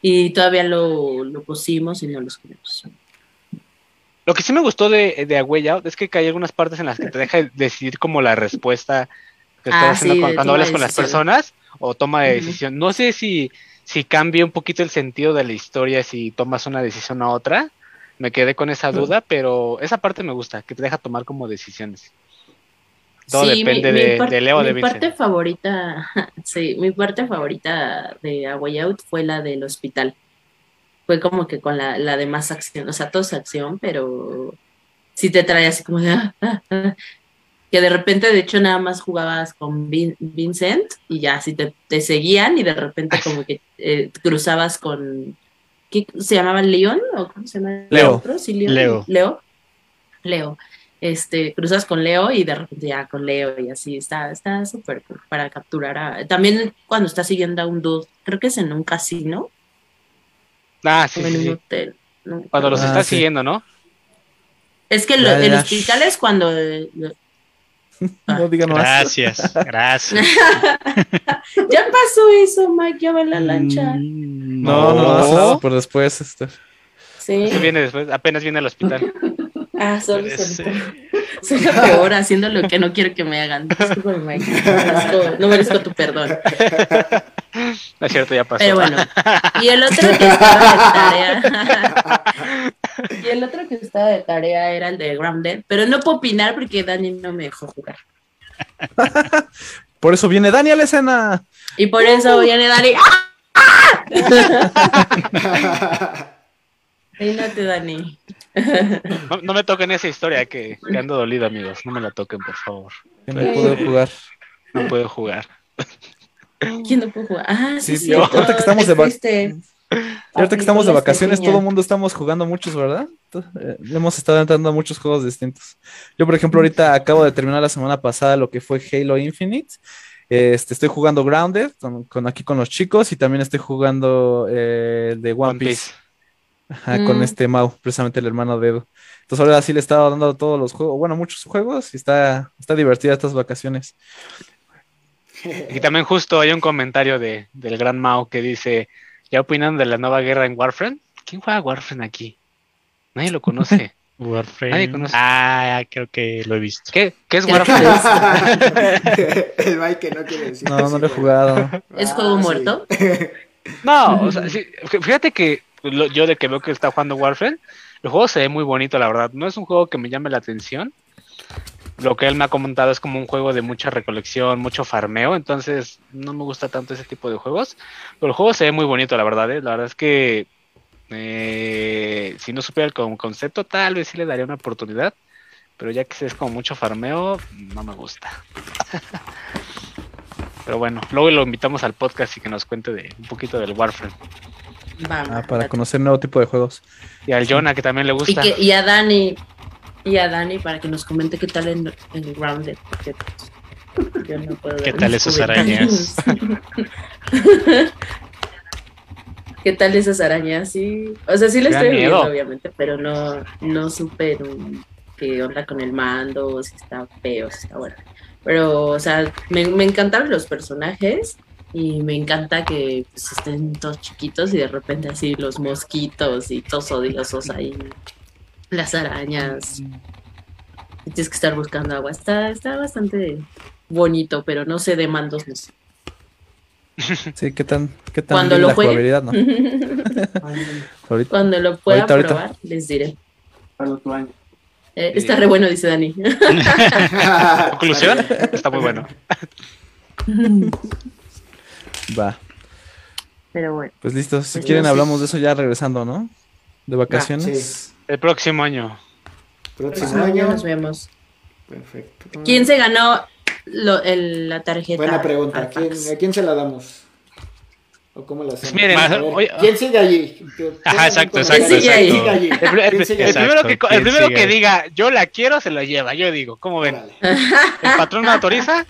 Y todavía lo, lo pusimos y no los comimos. Lo que sí me gustó de, de A Way Out es que hay algunas partes en las que te deja decidir como la respuesta que estás Ah, haciendo sí, con- de cuando hablas con las personas o toma de decisión. No sé si, si cambia un poquito el sentido de la historia si tomas una decisión a otra. Me quedé con esa duda, pero esa parte me gusta, que te deja tomar como decisiones. Todo depende de- par- de Leo de Mi parte favorita, sí, mi parte favorita de A Way Out fue la del hospital. Fue como que con la, la de más acción, o sea, todo es acción, pero sí te trae así como de, ah, ah, ah. que de repente, de hecho, nada más jugabas con Vin- Vincent y ya así te, te seguían y de repente como que eh, cruzabas con, ¿qué se llamaba León? ¿O cómo se llama? Leo. otro? Sí, León. Leo. Leo. Leo este, cruzas con Leo y de repente ya con Leo y así, está está súper cool para capturar a... También cuando estás siguiendo a un dude, creo que es en un casino Ah, sí, o en sí, un sí. hotel. ¿no? Cuando los Ah, estás sí. siguiendo, ¿no? Es que lo- el hospital es cuando... eh, lo- Ah. No digan más. Gracias, gracias. ya pasó eso, Mike, ya va la lancha. Mm, No, no, no, no, por después. Este. Sí. Viene después, apenas viene al hospital. Ah, sorry. ser. Soy la peor haciendo lo que no quiero que me hagan. Mike. No merezco, no merezco tu perdón. No es cierto, ya pasó. Pero bueno, y el otro que estaba de tarea. y el otro que estaba de tarea era el de Grounded, pero no puedo opinar porque Dani no me dejó jugar. Por eso viene Dani a la escena. Y por eso viene Dani. ¡Ah! Peínate, Dani. No, no me toquen esa historia que, que ando dolido, amigos. No me la toquen, por favor. No pudo jugar. No puedo jugar. ¿Quién no puede jugar? Ah, sí, Sí, yo- ahorita que estamos de vac- Y ahorita que estamos de vacaciones, todo el mundo estamos jugando muchos, ¿verdad? Eh, Hemos estado entrando a muchos juegos distintos. Yo, por ejemplo, ahorita acabo de terminar la semana pasada lo que fue Halo Infinite. Este, estoy jugando Grounded con, con- aquí con los chicos y también estoy jugando eh, de One, One Piece, Piece. Ajá, con Mm. este Mau, precisamente el hermano de Edu. Entonces ahora sí le he estado dando todos los juegos, bueno, muchos juegos y está, está divertida estas vacaciones. Y también justo hay un comentario de, del gran Mao que dice, ¿ya opinan de la nueva guerra en Warframe? ¿Quién juega Warframe aquí? Nadie lo conoce. Warframe. Nadie conoce. Ah, creo que lo he visto. ¿Qué, qué es Warframe? El Mike que no quiere decir. No, no lo he jugado. ¿Es Ah, juego sí. muerto? No, o sea, sí, fíjate que lo- yo de que veo que está jugando Warframe, el juego se ve muy bonito, la verdad. No es un juego que me llame la atención. Lo que él me ha comentado es como un juego de mucha recolección, mucho farmeo, entonces no me gusta tanto ese tipo de juegos. Pero el juego se ve muy bonito, la verdad. ¿eh? La verdad es que eh, si no supiera el con- concepto, tal vez sí le daría una oportunidad. Pero ya que es como mucho farmeo, no me gusta. Pero bueno, luego lo invitamos al podcast y que nos cuente de un poquito del Warframe. Vamos. Ah, para conocer nuevo tipo de juegos. Y al Jonah, que también le Y, gusta. que, y a Dani, y a Dani para que nos comente qué tal en, en Grounded. porque yo no puedo ¿Qué tal esas comentarios. ¿Qué tal esas arañas? Sí. O sea, sí da estoy viendo, obviamente, pero no, no supe qué onda con el mando, si está feo, si está bueno. Pero, o sea, me, me encantaron los personajes y me encanta que pues, estén todos chiquitos y de repente así los mosquitos y todos odiosos ahí, las arañas. Y tienes que estar buscando agua. Está, está bastante bonito, pero no sé de mandos, no sé. Sí, ¿qué tan, qué tan Cuando lo la juegue. jugabilidad, no? Cuando lo pueda Ahorita, ahorita. probar, les diré. Para otro año. Eh, está re bueno, dice Dani. Conclusión, está muy bueno. Va. Pero bueno. Pues listo, si Pues quieren no, sí. hablamos de eso ya regresando, ¿no? De vacaciones. sí. El próximo año. Próximo Próximo año nos vemos. Perfecto. ¿Quién se ganó lo- el- la tarjeta? Buena pregunta. ¿A al quién? ¿A quién se la damos? ¿O cómo la hacemos? miren, ver, oye, ¿Quién sigue allí? Ajá, exacto, ¿Quién exacto, sigue ahí? exacto. allí? El, el- ¿Quién sigue el? Exacto, primero, que, el ¿quién primero sigue? que diga yo la quiero se lo lleva, yo digo, ¿cómo ven? Órale. ¿El patrón me autoriza?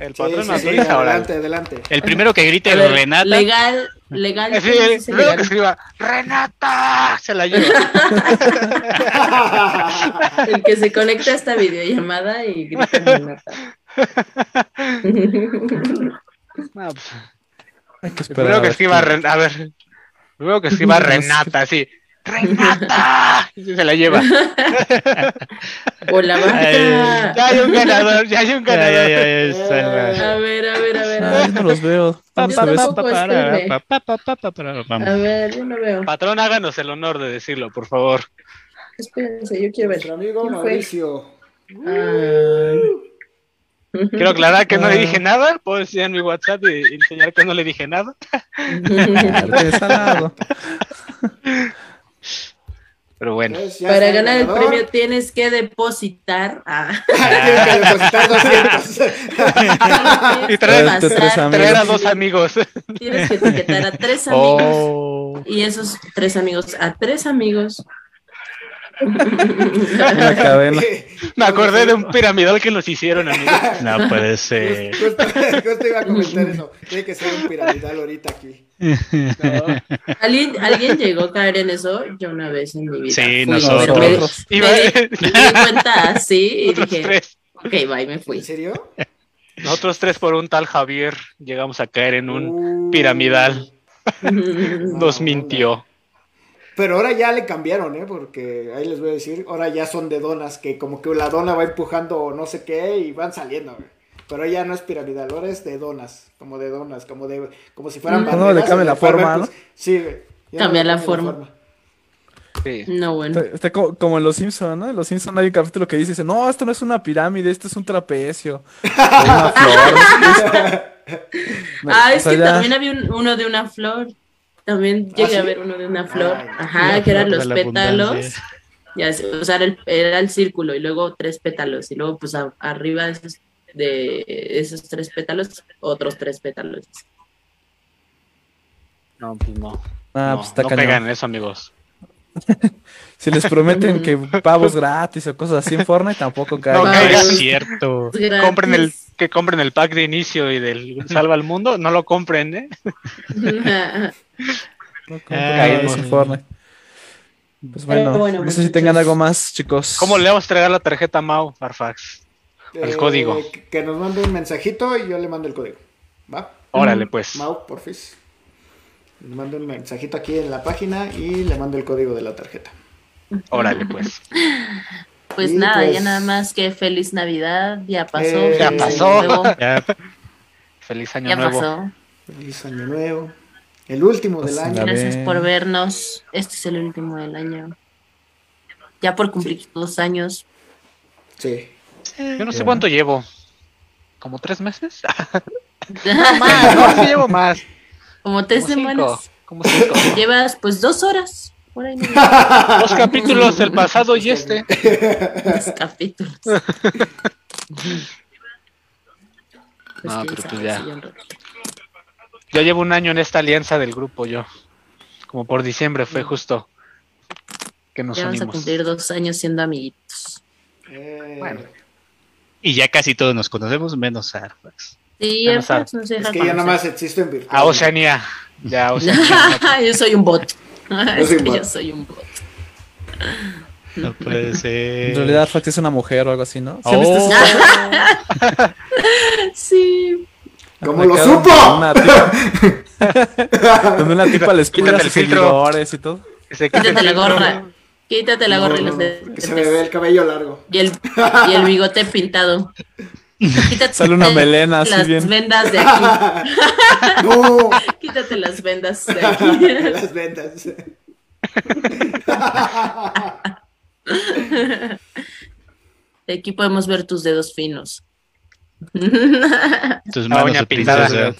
¿El patrón sí, me sí, autoriza? Órale. adelante, adelante. El primero que grite ver, Renata. Legal, legal. Eh, sí, ¿quién el primero que escriba Renata se la lleva. El que se conecta a esta videollamada y grita Renata. No, pues, Hay que esperar. que escriba a ver. que escriba. Renata, sí. ¡Renata! Y se la lleva. O la vaca. Ya hay un ganador, ya hay un ya, ganador. ya, ya A ver, a ver, a ver. A Ay, ver, no los veo. A ver, yo no veo. Patrón, háganos el honor de decirlo, por favor. Espérense, yo quiero ver. Nuestro amigo. Mauricio. Ah. Quiero aclarar que no le Ah. dije nada. Puedo enseñar mi WhatsApp y y enseñar que no le dije nada. Salado. Pero bueno. Pues, Para ganar el premio tienes que depositar. Ah. Tienes que depositar 200. Y tres. Traer a dos amigos. Tienes que etiquetar a tres amigos. Oh, Y esos tres amigos, a tres amigos. Una cadena. Me acordé de un piramidal que nos hicieron, amigos. no puede ser. Justo, justo iba a comentar eso. Tiene que ser un piramidal ahorita aquí. ¿Alguien, ¿Alguien llegó a caer en eso? Yo una vez en mi vida. Sí, fui, nosotros. me, me di, me di cuenta así y Otros dije, tres. ok, bye, me fui. ¿En serio? Nosotros tres por un tal Javier llegamos a caer en un Uh, piramidal. no, Nos mintió. Pero ahora ya le cambiaron, ¿eh? Porque ahí les voy a decir, ahora ya son de donas, que como que la dona va empujando no sé qué y van saliendo, güey. Pero ya no es piramidal, ahora es de donas, como de donas, como de, como si fueran Mm. barreras. No, le cambia en la forma, pues, Sí, güey. No Cambia le la forma. Sí. No, bueno. Está, está como, como en Los Simpsons, ¿no? En Los Simpsons hay un capítulo que dice, no, esto no es una pirámide, esto es un trapecio. Una flor. Ah, O es sea, que ya- también había un- uno de una flor. También llegué ¿sí? a ver uno de una flor. Ah, Ajá, la que eran flor los pétalos. Ya, o sea, era el, era el círculo y luego tres pétalos. Y luego, pues a- arriba de esos, de esos tres pétalos, otros tres pétalos. No, pues no. Ah, no, pues está no en eso, amigos. Si les prometen que pavos gratis o cosas así en Fortnite, tampoco caen. No es cierto. Gratis. Compren el, que compren el pack de inicio y del Salva al Mundo. No lo compren, ¿eh? No en. Fortnite. Pues bueno, Pero bueno, no sé si tengan algo más, chicos. ¿Cómo le vamos a entregar la tarjeta a Mau, Farfax? El Eh, código. que- nos mande un mensajito y yo le mando el código. ¿Va? Órale, pues. Mau, porfis. Le mando un mensajito aquí en la página y le mando el código de la tarjeta. Órale, pues. Pues Y nada, pues- ya nada más que feliz Navidad, ya pasó. Eh, Ya feliz pasó. Año Nuevo, Ya, Feliz año ya nuevo. pasó. Feliz año nuevo. El último del Pues, año. Gracias por vernos. Este es el último del año. Ya por cumplir dos años. Sí. Yo no sé cuánto llevo. ¿Como tres meses? más, no, sí llevo más. Como tres Como cinco. semanas. Como cinco. Llevas pues dos horas. Por ahí. Dos capítulos, el pasado y este. Dos capítulos. Pues, No, pero pues ya. si yo un ratito. Ya llevo un año en esta alianza del grupo yo. Como por diciembre fue justo que nos Ya vamos a unimos. cumplir dos años siendo amiguitos. Eh, Bueno. Y ya casi todos nos conocemos, menos Arfax. Sí, Vamos a- Airfax no se Es deja que ya nada más existe en virtual. A Oceanía. Ya, Oceanía. yo soy un bot. es soy un que bot. yo soy un bot. No puede ser. En realidad, Fax es una mujer o algo así, ¿no? ¿Sí Oh, ese- Sí. ¿Cómo lo supo? Una tipa, donde una tipa les cuida sus filtro. seguidores y todo. Se Quítate la gorra. Quítate la No, gorra y no, los no, dedos. porque se me ve el cabello largo. Y el, y el bigote pintado. Quítate Sale una melena así las bien. vendas de aquí. no, Quítate las vendas de aquí. las ventas. Aquí podemos ver tus dedos finos. Tus manos de princesa.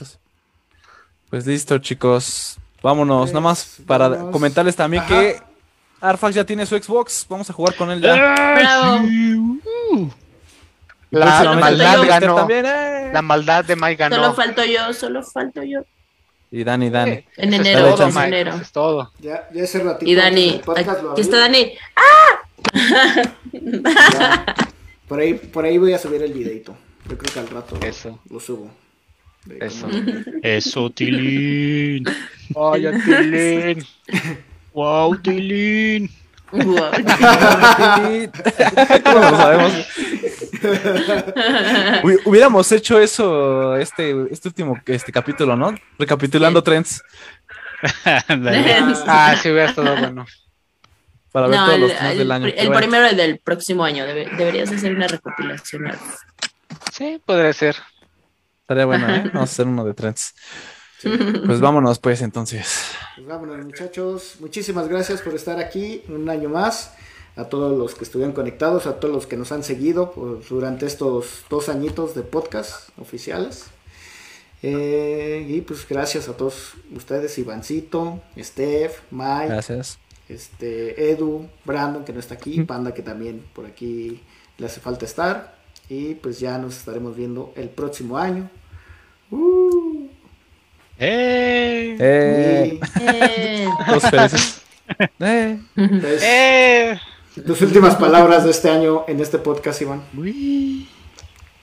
Pues listo, chicos. Vámonos. Nada más Pues, para comentarles también Ajá. que Arfax ya tiene su Xbox. Vamos a jugar con él ya. Bravo. La Próximamente maldad yo. ganó. También, eh. La maldad de Mike Solo ganó. falto yo, solo falto yo. Y Dani, Dani. En Eso es enero, todo, en enero. eso es todo. Ya, ya ese ratito. Y Dani, aquí está. Dani. Ya. Por ahí, por ahí voy a subir el videito. Yo creo que al rato lo- Eso. lo subo. De Eso. Eso, Tilín. Ay, Tilín. Wow, Tilín. ¿Cómo lo sabemos? Hubi- Hubiéramos hecho eso este, este último este capítulo, ¿no? Recapitulando trends Ándale. Ah, sí, hubiera estado bueno. para ver No, todos el, los trends el- del año. el bueno, primero del próximo año. debe- deberías hacer una recopilación. Sí, podría ser. estaría bueno, ¿eh? Vamos a hacer uno de trends. Pues vámonos, pues, entonces. Pues vámonos, muchachos. Muchísimas gracias por estar aquí un año más. A todos los que estuvieron conectados, a todos los que nos han seguido por- durante estos dos añitos de podcast oficiales. Eh, y pues gracias a todos ustedes, Ivancito, Steph, Mike, Gracias. este, Edu, Brandon que no está aquí, Panda que también por aquí le hace falta estar. Y pues ya nos estaremos viendo el próximo año. Uh, ¡Eh! Eh, y, Eh. felices. Eh. pues, ¡Eh! tus últimas palabras de este año en este podcast, Iván.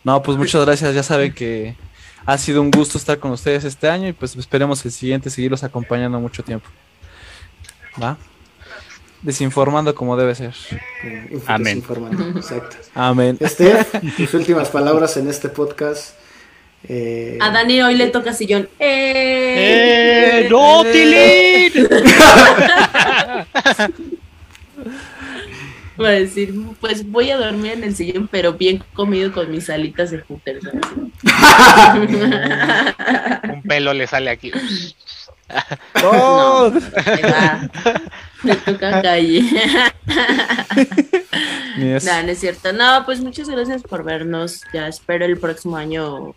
No, pues muchas gracias. Ya saben que ha sido un gusto estar con ustedes este año y pues esperemos el siguiente seguirlos acompañando mucho tiempo. ¿Va? Desinformando como debe ser. Eh, Amén. desinformando, Exacto. Amén. Steph, tus últimas palabras en este podcast. Eh, A Dani hoy le toca sillón. ¡Eh! ¡Eh! ¡No, Tilín! Va a decir, pues voy a dormir en el sillón, pero bien comido con mis alitas de Hooters. Un pelo le sale aquí. ¡No! Va. Le toca calle. Ni es- No, no es cierto. No, pues muchas gracias por vernos. Ya espero el próximo año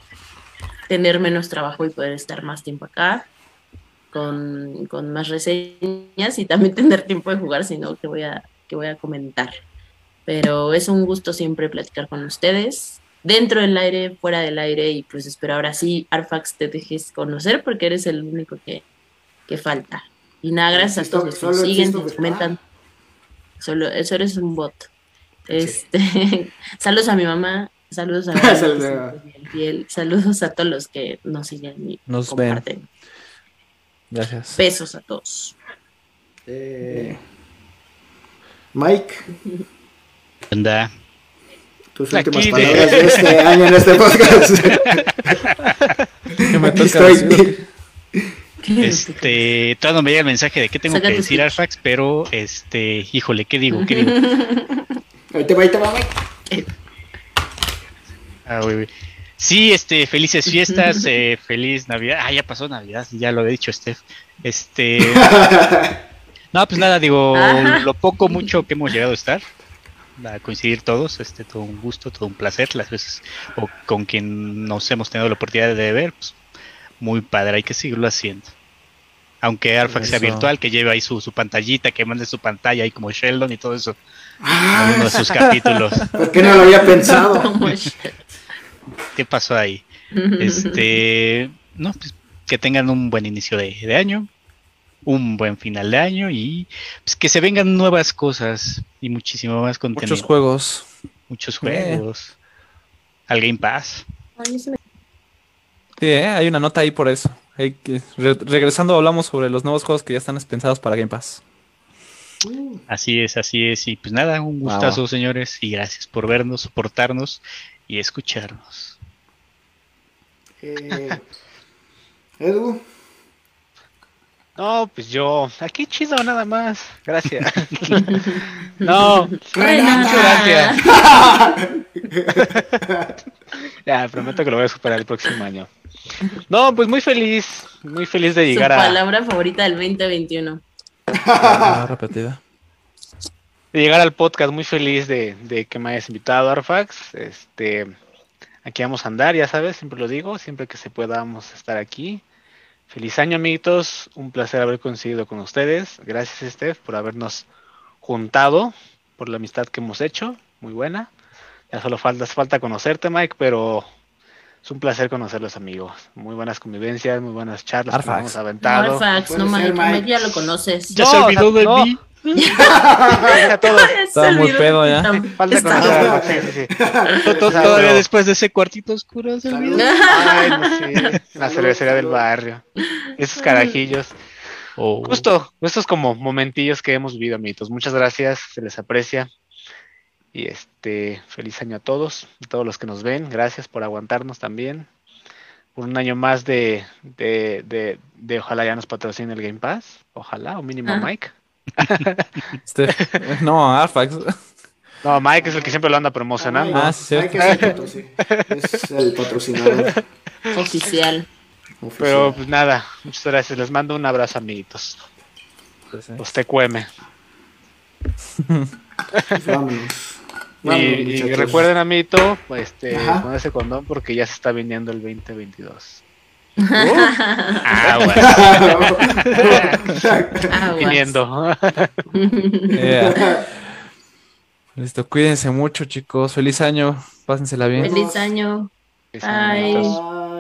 tener menos trabajo y poder estar más tiempo acá con, con más reseñas y también tener tiempo de jugar, sino que voy a que voy a comentar. Pero es un gusto siempre platicar con ustedes, dentro del aire, fuera del aire, y pues espero ahora sí, Arfax, te dejes conocer porque eres el único que, que falta. Y nada, gracias a todos los que siguen, de- comentan. Solo, eso eres un bot. Este, saludos a mi mamá, saludos a, la Saludos. que bien fiel, saludos a todos los que nos siguen y Nos ven. comparten. Gracias. Besos a todos. eh, Mike, Anda. tus Aquí últimas de- palabras de este año en este podcast. ¿Qué me Aquí toca estoy. Este, todavía no me llega el mensaje de qué tengo Saca que decir, speech. Arfax, pero este, híjole, ¿qué digo? ¿Qué digo? Ahí te va, ahí te va. Ah, güey, güey. Sí, este, felices fiestas, eh, feliz Navidad. Ah, ya pasó Navidad, ya lo he dicho, Steph. Este, no, pues nada, digo, Ajá. lo poco, mucho que hemos llegado a estar, a coincidir todos, este, todo un gusto, todo un placer, las veces, o con quien nos hemos tenido la oportunidad de ver, pues, muy padre, hay que seguirlo haciendo. Aunque Arfax sea virtual, que lleve ahí su, su pantallita, que mande su pantalla ahí como Sheldon y todo eso, en Ah, uno de sus capítulos. ¿Por qué no lo había pensado? ¿Qué pasó ahí? Este, no, pues que tengan un buen inicio de, de año, un buen final de año y pues, que se vengan nuevas cosas y muchísimo más contenido. Muchos juegos. Muchos juegos. Al Game Pass. Ay, se me- Sí, ¿eh? hay una nota ahí por eso. Hay que- re- regresando hablamos sobre los nuevos juegos que ya están pensados para Game Pass. Así es, así es. Y pues nada, un gustazo, señores. Y gracias por vernos, soportarnos y escucharnos. Eh, Edu, No, pues yo, aquí chido nada más. Gracias. no, Renata. gracias. ya, prometo que lo voy a superar el próximo año. No, pues muy feliz, muy feliz de Su llegar a... palabra favorita del 2021. Ah, repetida. llegar al podcast. Muy feliz de, de que me hayas invitado, Arfax. Este, aquí vamos a andar, ya sabes, siempre lo digo, siempre que se pueda vamos a estar aquí. Feliz año, amiguitos. Un placer haber coincidido con ustedes. Gracias, Steph, por habernos juntado, por la amistad que hemos hecho. Muy buena. Ya solo falta, falta conocerte, Mike, pero es un placer conocerlos, amigos. Muy buenas convivencias, muy buenas charlas Arfax. que hemos aventado. No, Arfax, no, Mike, ya lo conoces. Ya No, se o olvidó sea, de no. mí. Ya todo. Se Estaba muy pedo ya. Falta estaba- a sí, Todavía después de ese cuartito oscuro se olvidó. Ay, no sé, la cervecería del barrio. Esos carajillos. Oh. Justo, estos como momentillos que hemos vivido, amiguitos. Muchas gracias, se les aprecia. Y este, feliz año a todos, a todos los que nos ven. Gracias por aguantarnos también. Por un año más de, de, de, de ojalá ya nos patrocine el Game Pass. Ojalá, o mínimo Ah. Mike. Este, no, Arfax. No, Mike es el que siempre lo anda promocionando. Ah, sí, que ser patroci- Es el patrocinador Oficial. oficial. Pero pues nada, muchas gracias. Les mando un abrazo, amiguitos. Los TQM. Pues vámonos. Y, Vámonos, y recuerden, amiguito, este, ponerse condón porque ya se está viniendo el 2022. Ah, bueno. Aguas. Viniendo. Yeah. Listo, cuídense mucho, chicos. Feliz año. Pásensela bien. Feliz año. Bye. Bye.